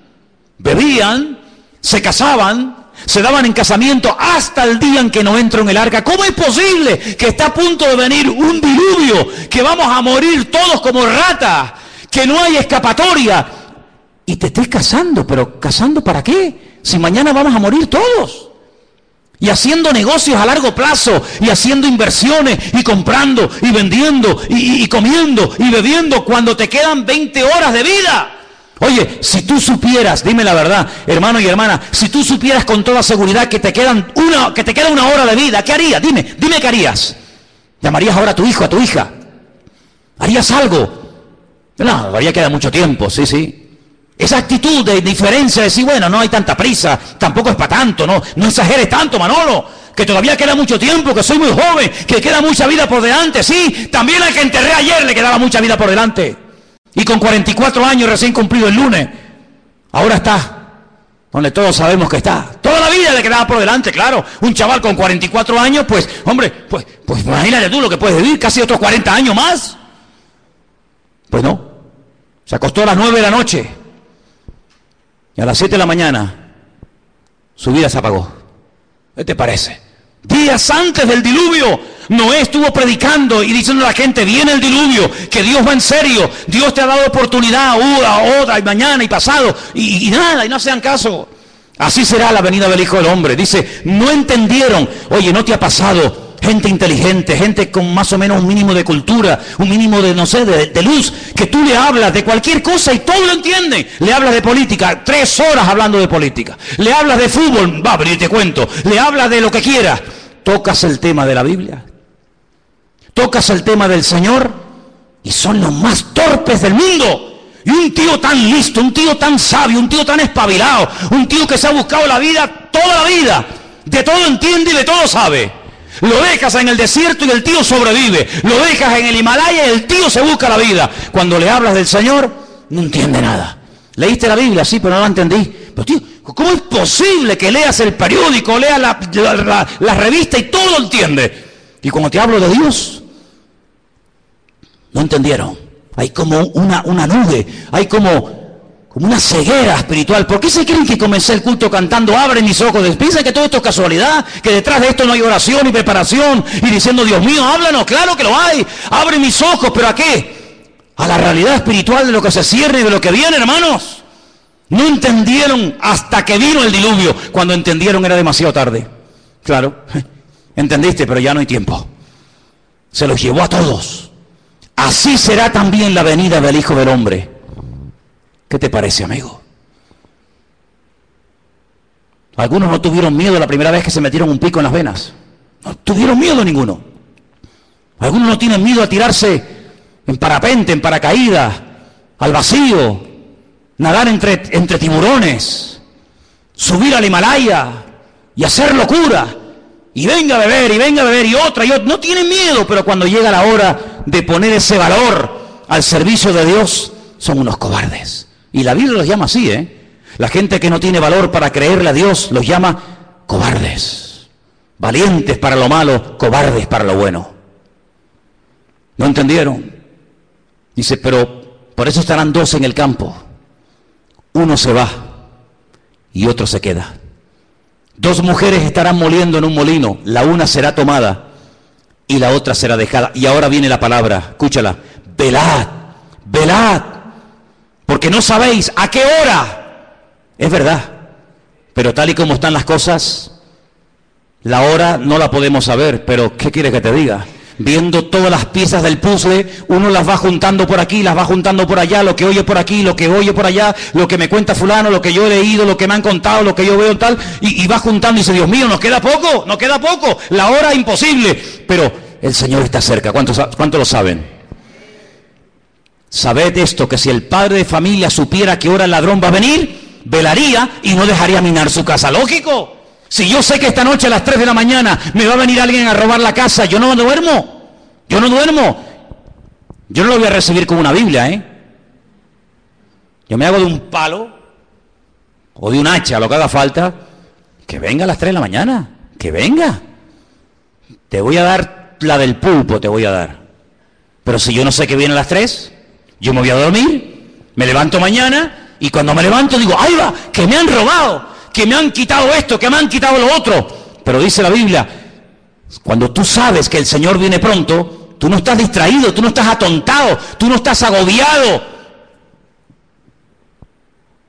bebían, se casaban, se daban en casamiento hasta el día en que no entro en el arca. ¿Cómo es posible que está a punto de venir un diluvio, que vamos a morir todos como ratas, que no hay escapatoria? Y te estés casando, pero ¿casando para qué? Si mañana vamos a morir todos. Y haciendo negocios a largo plazo, y haciendo inversiones, y comprando, y vendiendo, y, comiendo, y bebiendo, cuando te quedan 20 horas de vida. Oye, si tú supieras, dime la verdad, hermano y hermana, si tú supieras con toda seguridad que te quedan una, que te queda una hora de vida, ¿qué harías? Dime, dime qué harías. ¿Llamarías ahora a tu hijo, a tu hija? ¿Harías algo? No, todavía queda mucho tiempo, sí, sí. Esa actitud de diferencia, de decir, bueno, no hay tanta prisa, tampoco es para tanto, no, no exageres tanto, Manolo, que todavía queda mucho tiempo, que soy muy joven, que queda mucha vida por delante, sí, también al que enterré ayer le quedaba mucha vida por delante. Y con 44 años recién cumplido el lunes, ahora está donde todos sabemos que está. Toda la vida le quedaba por delante, claro. Un chaval con 44 años, pues, hombre, pues, pues imagínate tú lo que puedes vivir, casi otros 40 años más. Pues no. Se acostó a las 9 de la noche. Y a las 7 de la mañana, su vida se apagó. ¿Qué te parece? Días antes del diluvio, Noé estuvo predicando y diciendo a la gente, viene el diluvio, que Dios va en serio, Dios te ha dado oportunidad, una, otra, y mañana, y pasado, y, y nada, y no sean caso. Así será la venida del Hijo del Hombre. Dice, no entendieron, oye, no te ha pasado, gente inteligente, gente con más o menos un mínimo de cultura, un mínimo de, no sé, de, luz, que tú le hablas de cualquier cosa y todo lo entiende. Le hablas de política, tres horas hablando de política. Le hablas de fútbol, va, pero te cuento. Le hablas de lo que quieras. Tocas el tema de la Biblia. Tocas el tema del Señor y son los más torpes del mundo. Y un tío tan listo, un tío tan sabio, un tío tan espabilado, un tío que se ha buscado la vida toda la vida, de todo entiende y de todo sabe. Lo dejas en el desierto y el tío sobrevive. Lo dejas en el Himalaya y el tío se busca la vida. Cuando le hablas del Señor, no entiende nada. Leíste la Biblia, sí, pero no la entendí. Pero tío, ¿cómo es posible que leas el periódico, leas la, revista y todo entiende? Y cuando te hablo de Dios, no entendieron. Hay como una, una nube, hay como una ceguera espiritual. ¿Por qué se creen que comencé el culto cantando, abre mis ojos? Piensan que todo esto es casualidad, que detrás de esto no hay oración y preparación y diciendo, Dios mío, háblanos, claro que lo hay, abre mis ojos, pero ¿a qué? A la realidad espiritual de lo que se cierra y de lo que viene, hermanos. No entendieron hasta que vino el diluvio. Cuando entendieron era demasiado tarde. Claro, entendiste, pero ya no hay tiempo. Se los llevó a todos. Así será también la venida del Hijo del Hombre. ¿Qué te parece, amigo? Algunos no tuvieron miedo la primera vez que se metieron un pico en las venas. No tuvieron miedo ninguno. Algunos no tienen miedo a tirarse en parapente, en paracaídas, al vacío, nadar entre, entre tiburones, subir al Himalaya y hacer locura. Y venga a beber, y venga a beber, y otra, y otra. No tienen miedo, pero cuando llega la hora de poner ese valor al servicio de Dios, son unos cobardes. Y la Biblia los llama así, ¿eh? La gente que no tiene valor para creerle a Dios los llama cobardes. Valientes para lo malo, cobardes para lo bueno. ¿No entendieron? Dice, pero por eso estarán dos en el campo. Uno se va y otro se queda. Dos mujeres estarán moliendo en un molino, la una será tomada y la otra será dejada. Y ahora viene la palabra, escúchala, velad, velad, porque no sabéis a qué hora. Es verdad, pero tal y como están las cosas, la hora no la podemos saber, pero ¿qué quiere que te diga? Viendo todas las piezas del puzzle, uno las va juntando por aquí, las va juntando por allá, lo que oye por aquí, lo que oye por allá, lo que me cuenta fulano, lo que yo he leído, lo que me han contado, lo que yo veo tal, y, va juntando y dice, Dios mío, nos queda poco, nos queda poco, la hora imposible, pero el Señor está cerca, ¿cuántos, cuántos lo saben? Sabed esto, que si el padre de familia supiera que hora el ladrón va a venir, velaría y no dejaría minar su casa. Lógico. Si yo sé que esta noche a las 3 de la mañana me va a venir alguien a robar la casa, yo no duermo. Yo no duermo. Yo no lo voy a recibir como una Biblia, ¿eh? Yo me hago de un palo o de un hacha, lo que haga falta, que venga a las 3 de la mañana, que venga. Te voy a dar la del pulpo, te voy a dar. Pero si yo no sé que viene a las 3, yo me voy a dormir, me levanto mañana y cuando me levanto digo, ¡ay va! Que me han robado, que me han quitado esto, que me han quitado lo otro. Pero dice la Biblia, cuando tú sabes que el Señor viene pronto, tú no estás distraído, tú no estás atontado, tú no estás agobiado.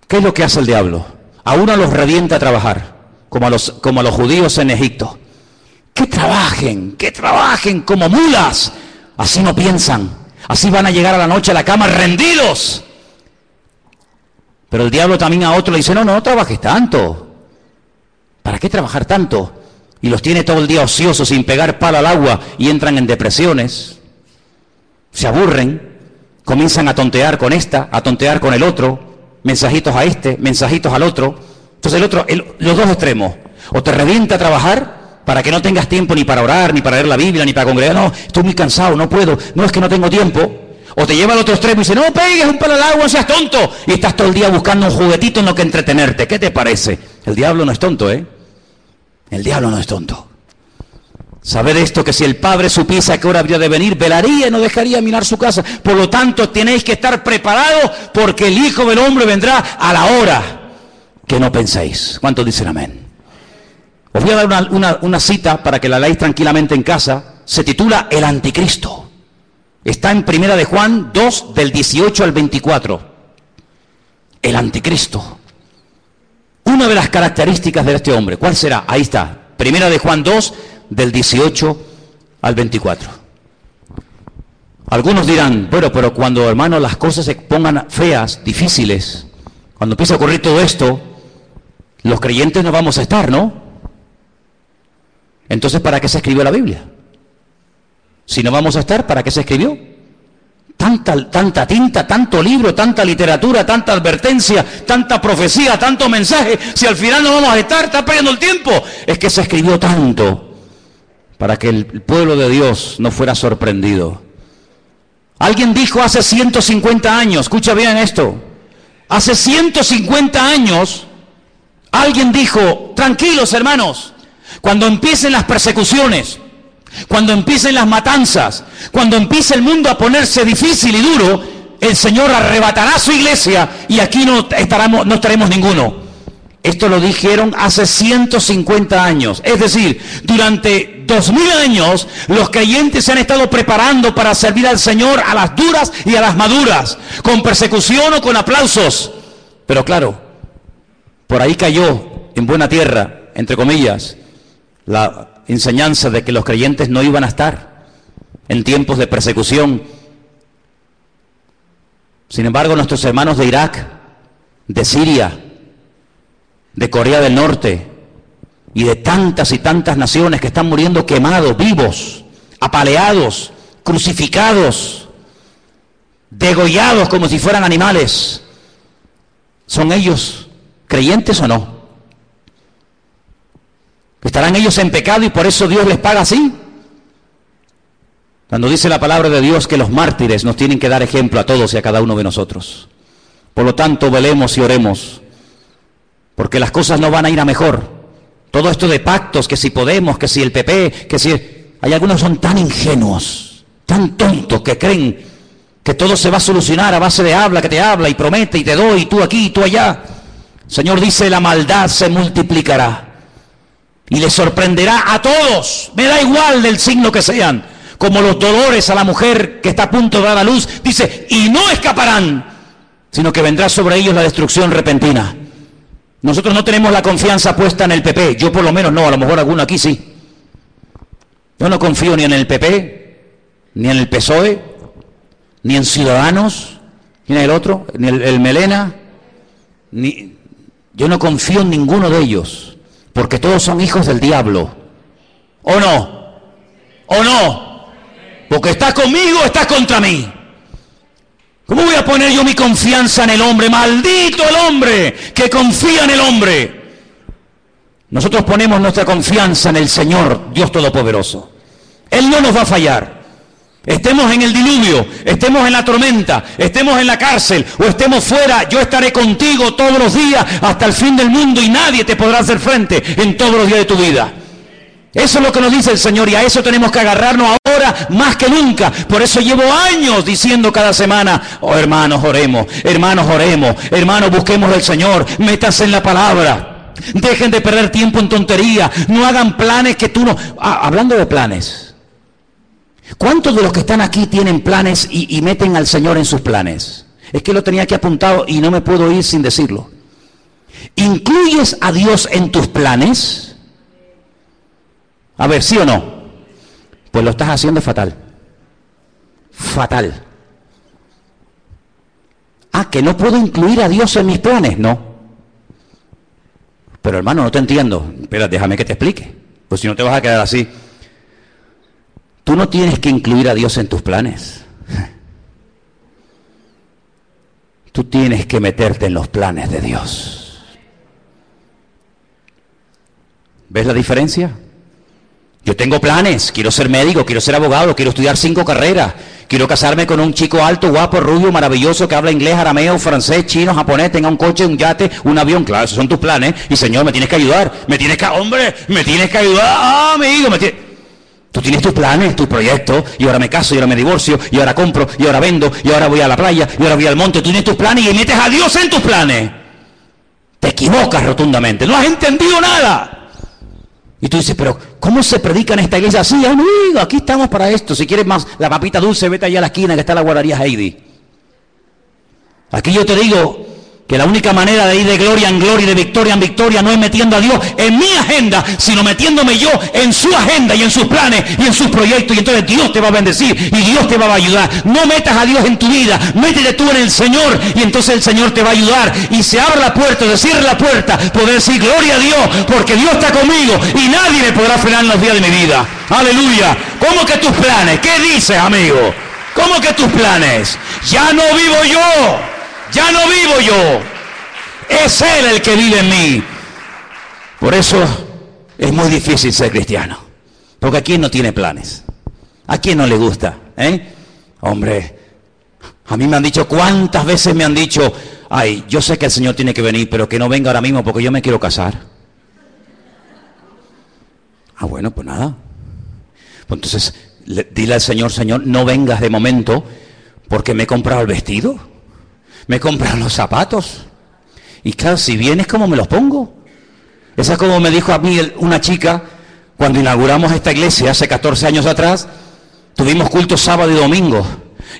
¿Qué es lo que hace el diablo? A uno los revienta a trabajar, como a los, como a los judíos en Egipto. Que trabajen, que trabajen como mulas. Así no piensan. Así van a llegar a la noche a la cama rendidos. Pero el diablo también a otro le dice, no, no, trabajes tanto. ¿Para qué trabajar tanto? Y los tiene todo el día ociosos sin pegar palo al agua y entran en depresiones. Se aburren, comienzan a tontear con esta, a tontear con el otro, mensajitos a este, mensajitos al otro. Entonces el otro, los dos extremos. O te revienta a trabajar para que no tengas tiempo ni para orar, ni para leer la Biblia, ni para congregar. No, estoy muy cansado, no puedo. No es que no tengo tiempo. O te lleva al otro extremo y dice, no pegues un palo al agua, seas tonto. Y estás todo el día buscando un juguetito en lo que entretenerte. ¿Qué te parece? El diablo no es tonto, ¿eh? El diablo no es tonto. Saber esto, que si el padre supiese a qué hora habría de venir, velaría y no dejaría mirar su casa. Por lo tanto, tenéis que estar preparados porque el Hijo del Hombre vendrá a la hora que no penséis. ¿Cuántos dicen amén? Os voy a dar una, cita para que la leáis tranquilamente en casa. Se titula El Anticristo. Está en Primera de Juan 2 del 18 al 24. El Anticristo. Una de las características de este hombre, ¿cuál será? Ahí está. Primera de Juan 2 del 18 al 24. Algunos dirán, bueno, pero cuando hermano las cosas se pongan feas, difíciles, cuando empiece a ocurrir todo esto, los creyentes no vamos a estar, ¿no? Entonces, ¿para qué se escribió la Biblia? Si no vamos a estar, ¿para qué se escribió? Tanta, tanta tinta, tanto libro, tanta literatura, tanta advertencia, tanta profecía, tanto mensaje. Si al final no vamos a estar, está perdiendo el tiempo. Es que se escribió tanto para que el pueblo de Dios no fuera sorprendido. Alguien dijo hace 150 años, escucha bien esto, hace 150 años, alguien dijo, tranquilos hermanos, cuando empiecen las persecuciones, cuando empiecen las matanzas, cuando empiece el mundo a ponerse difícil y duro, el Señor arrebatará su iglesia y aquí no, estaremos, no estaremos ninguno. Esto lo dijeron hace 150 años. Es decir, durante 2000 años los creyentes se han estado preparando para servir al Señor a las duras y a las maduras, con persecución o con aplausos. Pero claro, por ahí cayó en buena tierra, entre comillas, la enseñanza de que los creyentes no iban a estar en tiempos de persecución. Sin embargo, nuestros hermanos de Irak, de Siria, de Corea del Norte y de tantas y tantas naciones que están muriendo quemados, vivos, apaleados, crucificados, degollados como si fueran animales, ¿son ellos creyentes o no? ¿Estarán ellos en pecado y por eso Dios les paga así? Cuando dice la palabra de Dios que los mártires nos tienen que dar ejemplo a todos y a cada uno de nosotros. Por lo tanto, velemos y oremos, porque las cosas no van a ir a mejor. Todo esto de pactos, que si Podemos, que si el PP, que si... Hay algunos son tan ingenuos, tan tontos, que creen que todo se va a solucionar a base de habla, que te habla y promete y te doy, y tú aquí y tú allá. Señor dice, la maldad se multiplicará y le sorprenderá a todos, me da igual del signo que sean, como los dolores a la mujer que está a punto de dar a luz, dice, y no escaparán, sino que vendrá sobre ellos la destrucción repentina. Nosotros no tenemos la confianza puesta en el PP, yo por lo menos no, a lo mejor alguno aquí sí. Yo no confío ni en el PP, ni en el PSOE, ni en Ciudadanos, ni en el otro, ni el, el Melena, ni, yo no confío en ninguno de ellos, porque todos son hijos del diablo. ¿O no? ¿O no? Porque está conmigo o está contra mí. ¿Cómo voy a poner yo mi confianza en el hombre? Maldito el hombre que confía en el hombre. Nosotros ponemos nuestra confianza en el Señor, Dios Todopoderoso. Él no nos va a fallar. Estemos en el diluvio, estemos en la tormenta, estemos en la cárcel o estemos fuera, yo estaré contigo todos los días hasta el fin del mundo y nadie te podrá hacer frente en todos los días de tu vida. Eso es lo que nos dice el Señor y a eso tenemos que agarrarnos ahora más que nunca. Por eso llevo años diciendo cada semana, oh hermanos, oremos, hermanos, oremos, hermanos, busquemos del Señor, métanse en la palabra. Dejen de perder tiempo en tontería, no hagan planes que tú no... Ah, hablando de planes, ¿Cuántos de los que están aquí tienen planes y, meten al Señor en sus planes? Es que lo tenía aquí apuntado y no me puedo ir sin decirlo. ¿Incluyes a Dios en tus planes? A ver, ¿sí o no? Pues lo estás haciendo fatal. Fatal. Ah, que no puedo incluir a Dios en mis planes, no. Pero hermano, no te entiendo. Espera, déjame que te explique. Pues si no te vas a quedar así. Tú no tienes que incluir a Dios en tus planes. Tú tienes que meterte en los planes de Dios. ¿Ves la diferencia? Yo tengo planes, quiero ser médico, quiero ser abogado, quiero estudiar cinco carreras, quiero casarme con un chico alto, guapo, rubio, maravilloso, que habla inglés, arameo, francés, chino, japonés, tenga un coche, un yate, un avión, claro, esos son tus planes. Y Señor, me tienes que ayudar, me tienes que, hombre, me tienes que ayudar, ah, amigo, me tienes... Tú tienes tus planes, tus proyectos, y ahora me caso, y ahora me divorcio, y ahora compro, y ahora vendo, y ahora voy a la playa, y ahora voy al monte. Tú tienes tus planes y metes a Dios en tus planes. Te equivocas rotundamente, no has entendido nada. Y tú dices, pero ¿cómo se predica en esta iglesia así? Amigo, aquí estamos para esto. Si quieres más la papita dulce, vete allá a la esquina que está la guardería Heidi. Aquí yo te digo, que la única manera de ir de gloria en gloria y de victoria en victoria no es metiendo a Dios en mi agenda, sino metiéndome yo en su agenda y en sus planes y en sus proyectos. Y entonces Dios te va a bendecir y Dios te va a ayudar. No metas a Dios en tu vida, métete tú en el Señor y entonces el Señor te va a ayudar. Y se abre la puerta, se cierra la puerta, poder decir gloria a Dios, porque Dios está conmigo y nadie me podrá frenar en los días de mi vida. Aleluya. ¿Cómo que tus planes? ¿Qué dices, amigo? ¿Cómo que tus planes? Ya no vivo yo. Ya no vivo yo. Es Él el que vive en mí. Por eso es muy difícil ser cristiano. Porque a quién no tiene planes. ¿A quién no le gusta? ¿Eh? Hombre, a mí me han dicho, ¿cuántas veces me han dicho, ay, yo sé que el Señor tiene que venir, pero que no venga ahora mismo porque yo me quiero casar? Ah, bueno, pues nada. Pues entonces, dile al Señor, Señor, no vengas de momento porque me he comprado el vestido me compran los zapatos. Y claro, si vienes, ¿cómo me los pongo? Esa es como me dijo a mí una chica cuando inauguramos esta iglesia hace 14 años atrás. Tuvimos culto sábado y domingo.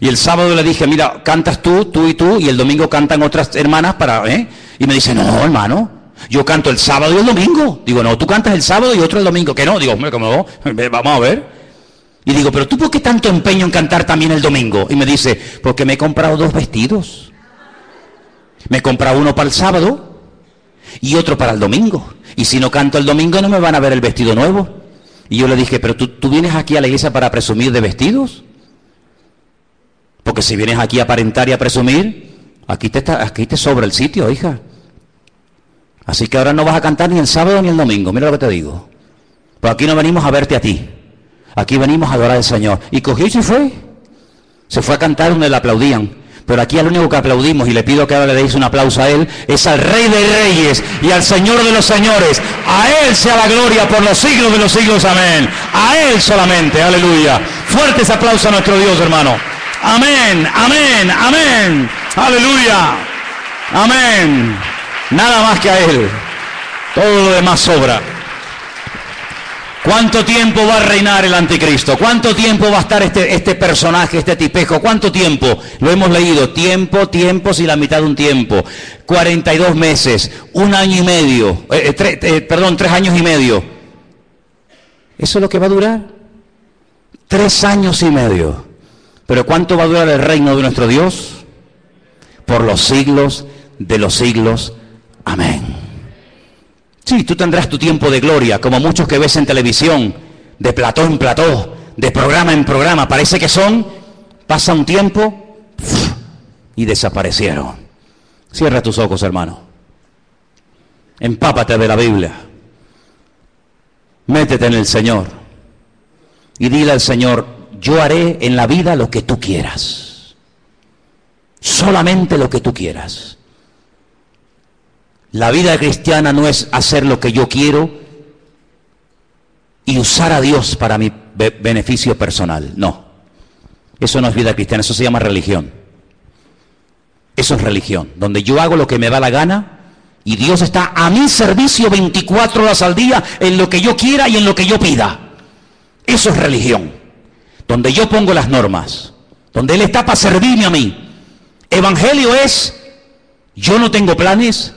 Y el sábado le dije, mira, cantas tú, tú y tú, y el domingo cantan otras hermanas para, ¿eh? Y me dice, no, hermano, yo canto el sábado y el domingo. Digo, no, tú cantas el sábado y otro el domingo. Que no, digo, hombre, ¿cómo? Vamos a ver. Y digo, pero tú por qué tanto empeño en cantar también el domingo? Y me dice, porque me he comprado dos vestidos. Me compra uno para el sábado y otro para el domingo. Y si no canto el domingo no me van a ver el vestido nuevo. Y yo le dije, pero tú, tú vienes aquí a la iglesia para presumir de vestidos. Porque si vienes aquí a aparentar y a presumir, aquí te, está, aquí te sobra el sitio, hija. Así que ahora no vas a cantar ni el sábado ni el domingo. Mira lo que te digo. Pues aquí no venimos a verte a ti. Aquí venimos a adorar al Señor. Y cogió y se fue. Se fue a cantar donde le aplaudían. Pero aquí al único que aplaudimos, y le pido que ahora le deis un aplauso a Él, es al Rey de Reyes y al Señor de los Señores. A Él sea la gloria por los siglos de los siglos. Amén. A Él solamente. Aleluya. Fuertes aplausos a nuestro Dios, hermano. Amén, amén, amén. Aleluya. Amén. Nada más que a Él. Todo lo demás sobra. ¿Cuánto tiempo va a reinar el anticristo? ¿Cuánto tiempo va a estar este, este personaje, este tipejo? ¿Cuánto tiempo? Lo hemos leído. Tiempo, tiempos y la mitad de un tiempo. 42 meses, un año y medio, eh, eh, eh, perdón, tres años y medio. ¿Eso es lo que va a durar? Tres años y medio. Pero ¿cuánto va a durar el reino de nuestro Dios? Por los siglos de los siglos. Amén. Sí, tú tendrás tu tiempo de gloria, como muchos que ves en televisión, de plató en plató, de programa en programa. Parece que son, pasa un tiempo y desaparecieron. Cierra tus ojos, hermano. Empápate de la Biblia. Métete en el Señor. Y dile al Señor, yo haré en la vida lo que tú quieras. Solamente lo que tú quieras. La vida cristiana no es hacer lo que yo quiero y usar a Dios para mi beneficio personal. No. Eso no es vida cristiana, eso se llama religión. Eso es religión, donde yo hago lo que me da la gana y Dios está a mi servicio 24 horas al día en lo que yo quiera y en lo que yo pida. Eso es religión, donde yo pongo las normas, donde Él está para servirme a mí. Evangelio es, yo no tengo planes,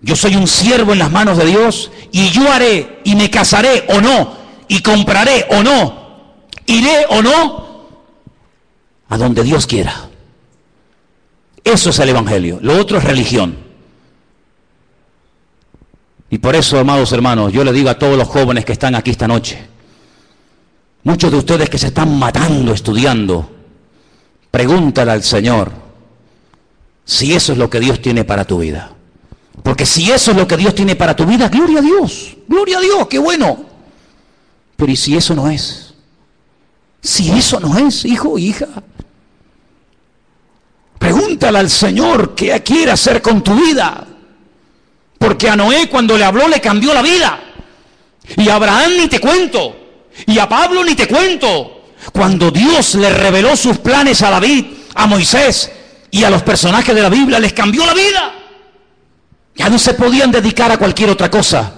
yo soy un siervo en las manos de Dios y yo haré y me casaré o no y compraré o no, iré o no a donde Dios quiera. Eso es el Evangelio. Lo otro es religión. Y por eso, amados hermanos, yo le digo a todos los jóvenes que están aquí esta noche, muchos de ustedes que se están matando estudiando, pregúntale al Señor si eso es lo que Dios tiene para tu vida. Porque si eso es lo que Dios tiene para tu vida, gloria a Dios, gloria a Dios, qué bueno. Pero ¿y si eso no es? Si eso no es, hijo hija, pregúntale al Señor qué quiere hacer con tu vida. Porque a Noé cuando le habló le cambió la vida. Y a Abraham ni te cuento. Y a Pablo ni te cuento. Cuando Dios le reveló sus planes a David, a Moisés y a los personajes de la Biblia, les cambió la vida. Ya no se podían dedicar a cualquier otra cosa,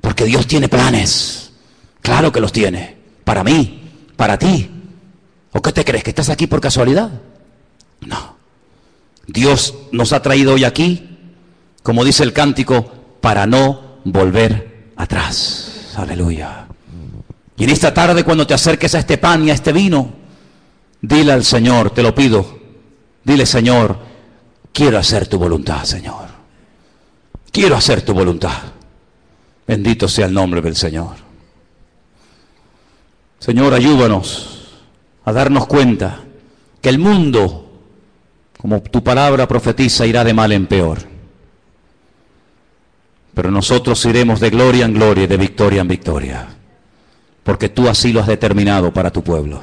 porque Dios tiene planes. Claro que los tiene. Para mí, para ti. ¿O qué te crees? ¿Que estás aquí por casualidad? No. Dios nos ha traído hoy aquí, como dice el cántico, para no volver atrás. Aleluya. Y en esta tarde cuando te acerques a este pan y a este vino, dile al Señor, te lo pido, dile Señor, quiero hacer tu voluntad, Señor. Quiero hacer tu voluntad. Bendito sea el nombre del Señor. Señor, ayúdanos a darnos cuenta que el mundo, como tu palabra profetiza, irá de mal en peor. Pero nosotros iremos de gloria en gloria y de victoria en victoria, porque tú así lo has determinado para tu pueblo.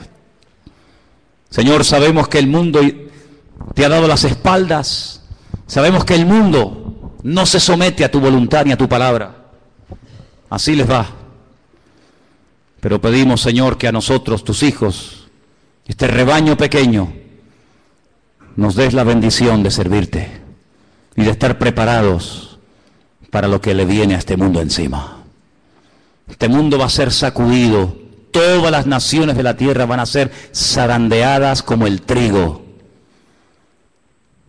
Señor, sabemos que el mundo te ha dado las espaldas, sabemos que el mundo no se somete a tu voluntad ni a tu palabra. Así les va. Pero pedimos, Señor, que a nosotros, tus hijos, este rebaño pequeño, nos des la bendición de servirte y de estar preparados para lo que le viene a este mundo encima. Este mundo va a ser sacudido, todas las naciones de la tierra van a ser zarandeadas como el trigo.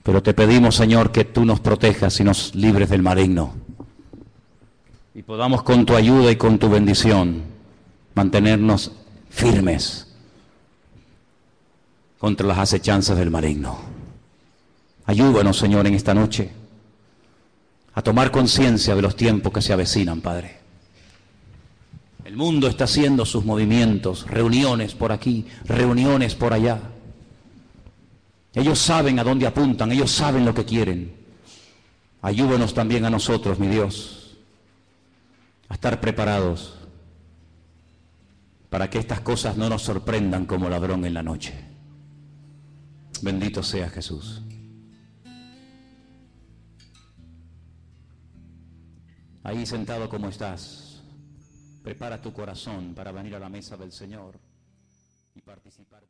Pero te pedimos, Señor, que tú nos protejas y nos libres del maligno. Y podamos con tu ayuda y con tu bendición mantenernos firmes contra las acechanzas del maligno. Ayúdanos, Señor, en esta noche a tomar conciencia de los tiempos que se avecinan, Padre. El mundo está haciendo sus movimientos, reuniones por aquí, reuniones por allá. Ellos saben a dónde apuntan, ellos saben lo que quieren. Ayúdanos también a nosotros, mi Dios, a estar preparados para que estas cosas no nos sorprendan como ladrón en la noche. Bendito sea Jesús. Ahí sentado como estás, prepara tu corazón para venir a la mesa del Señor y participar.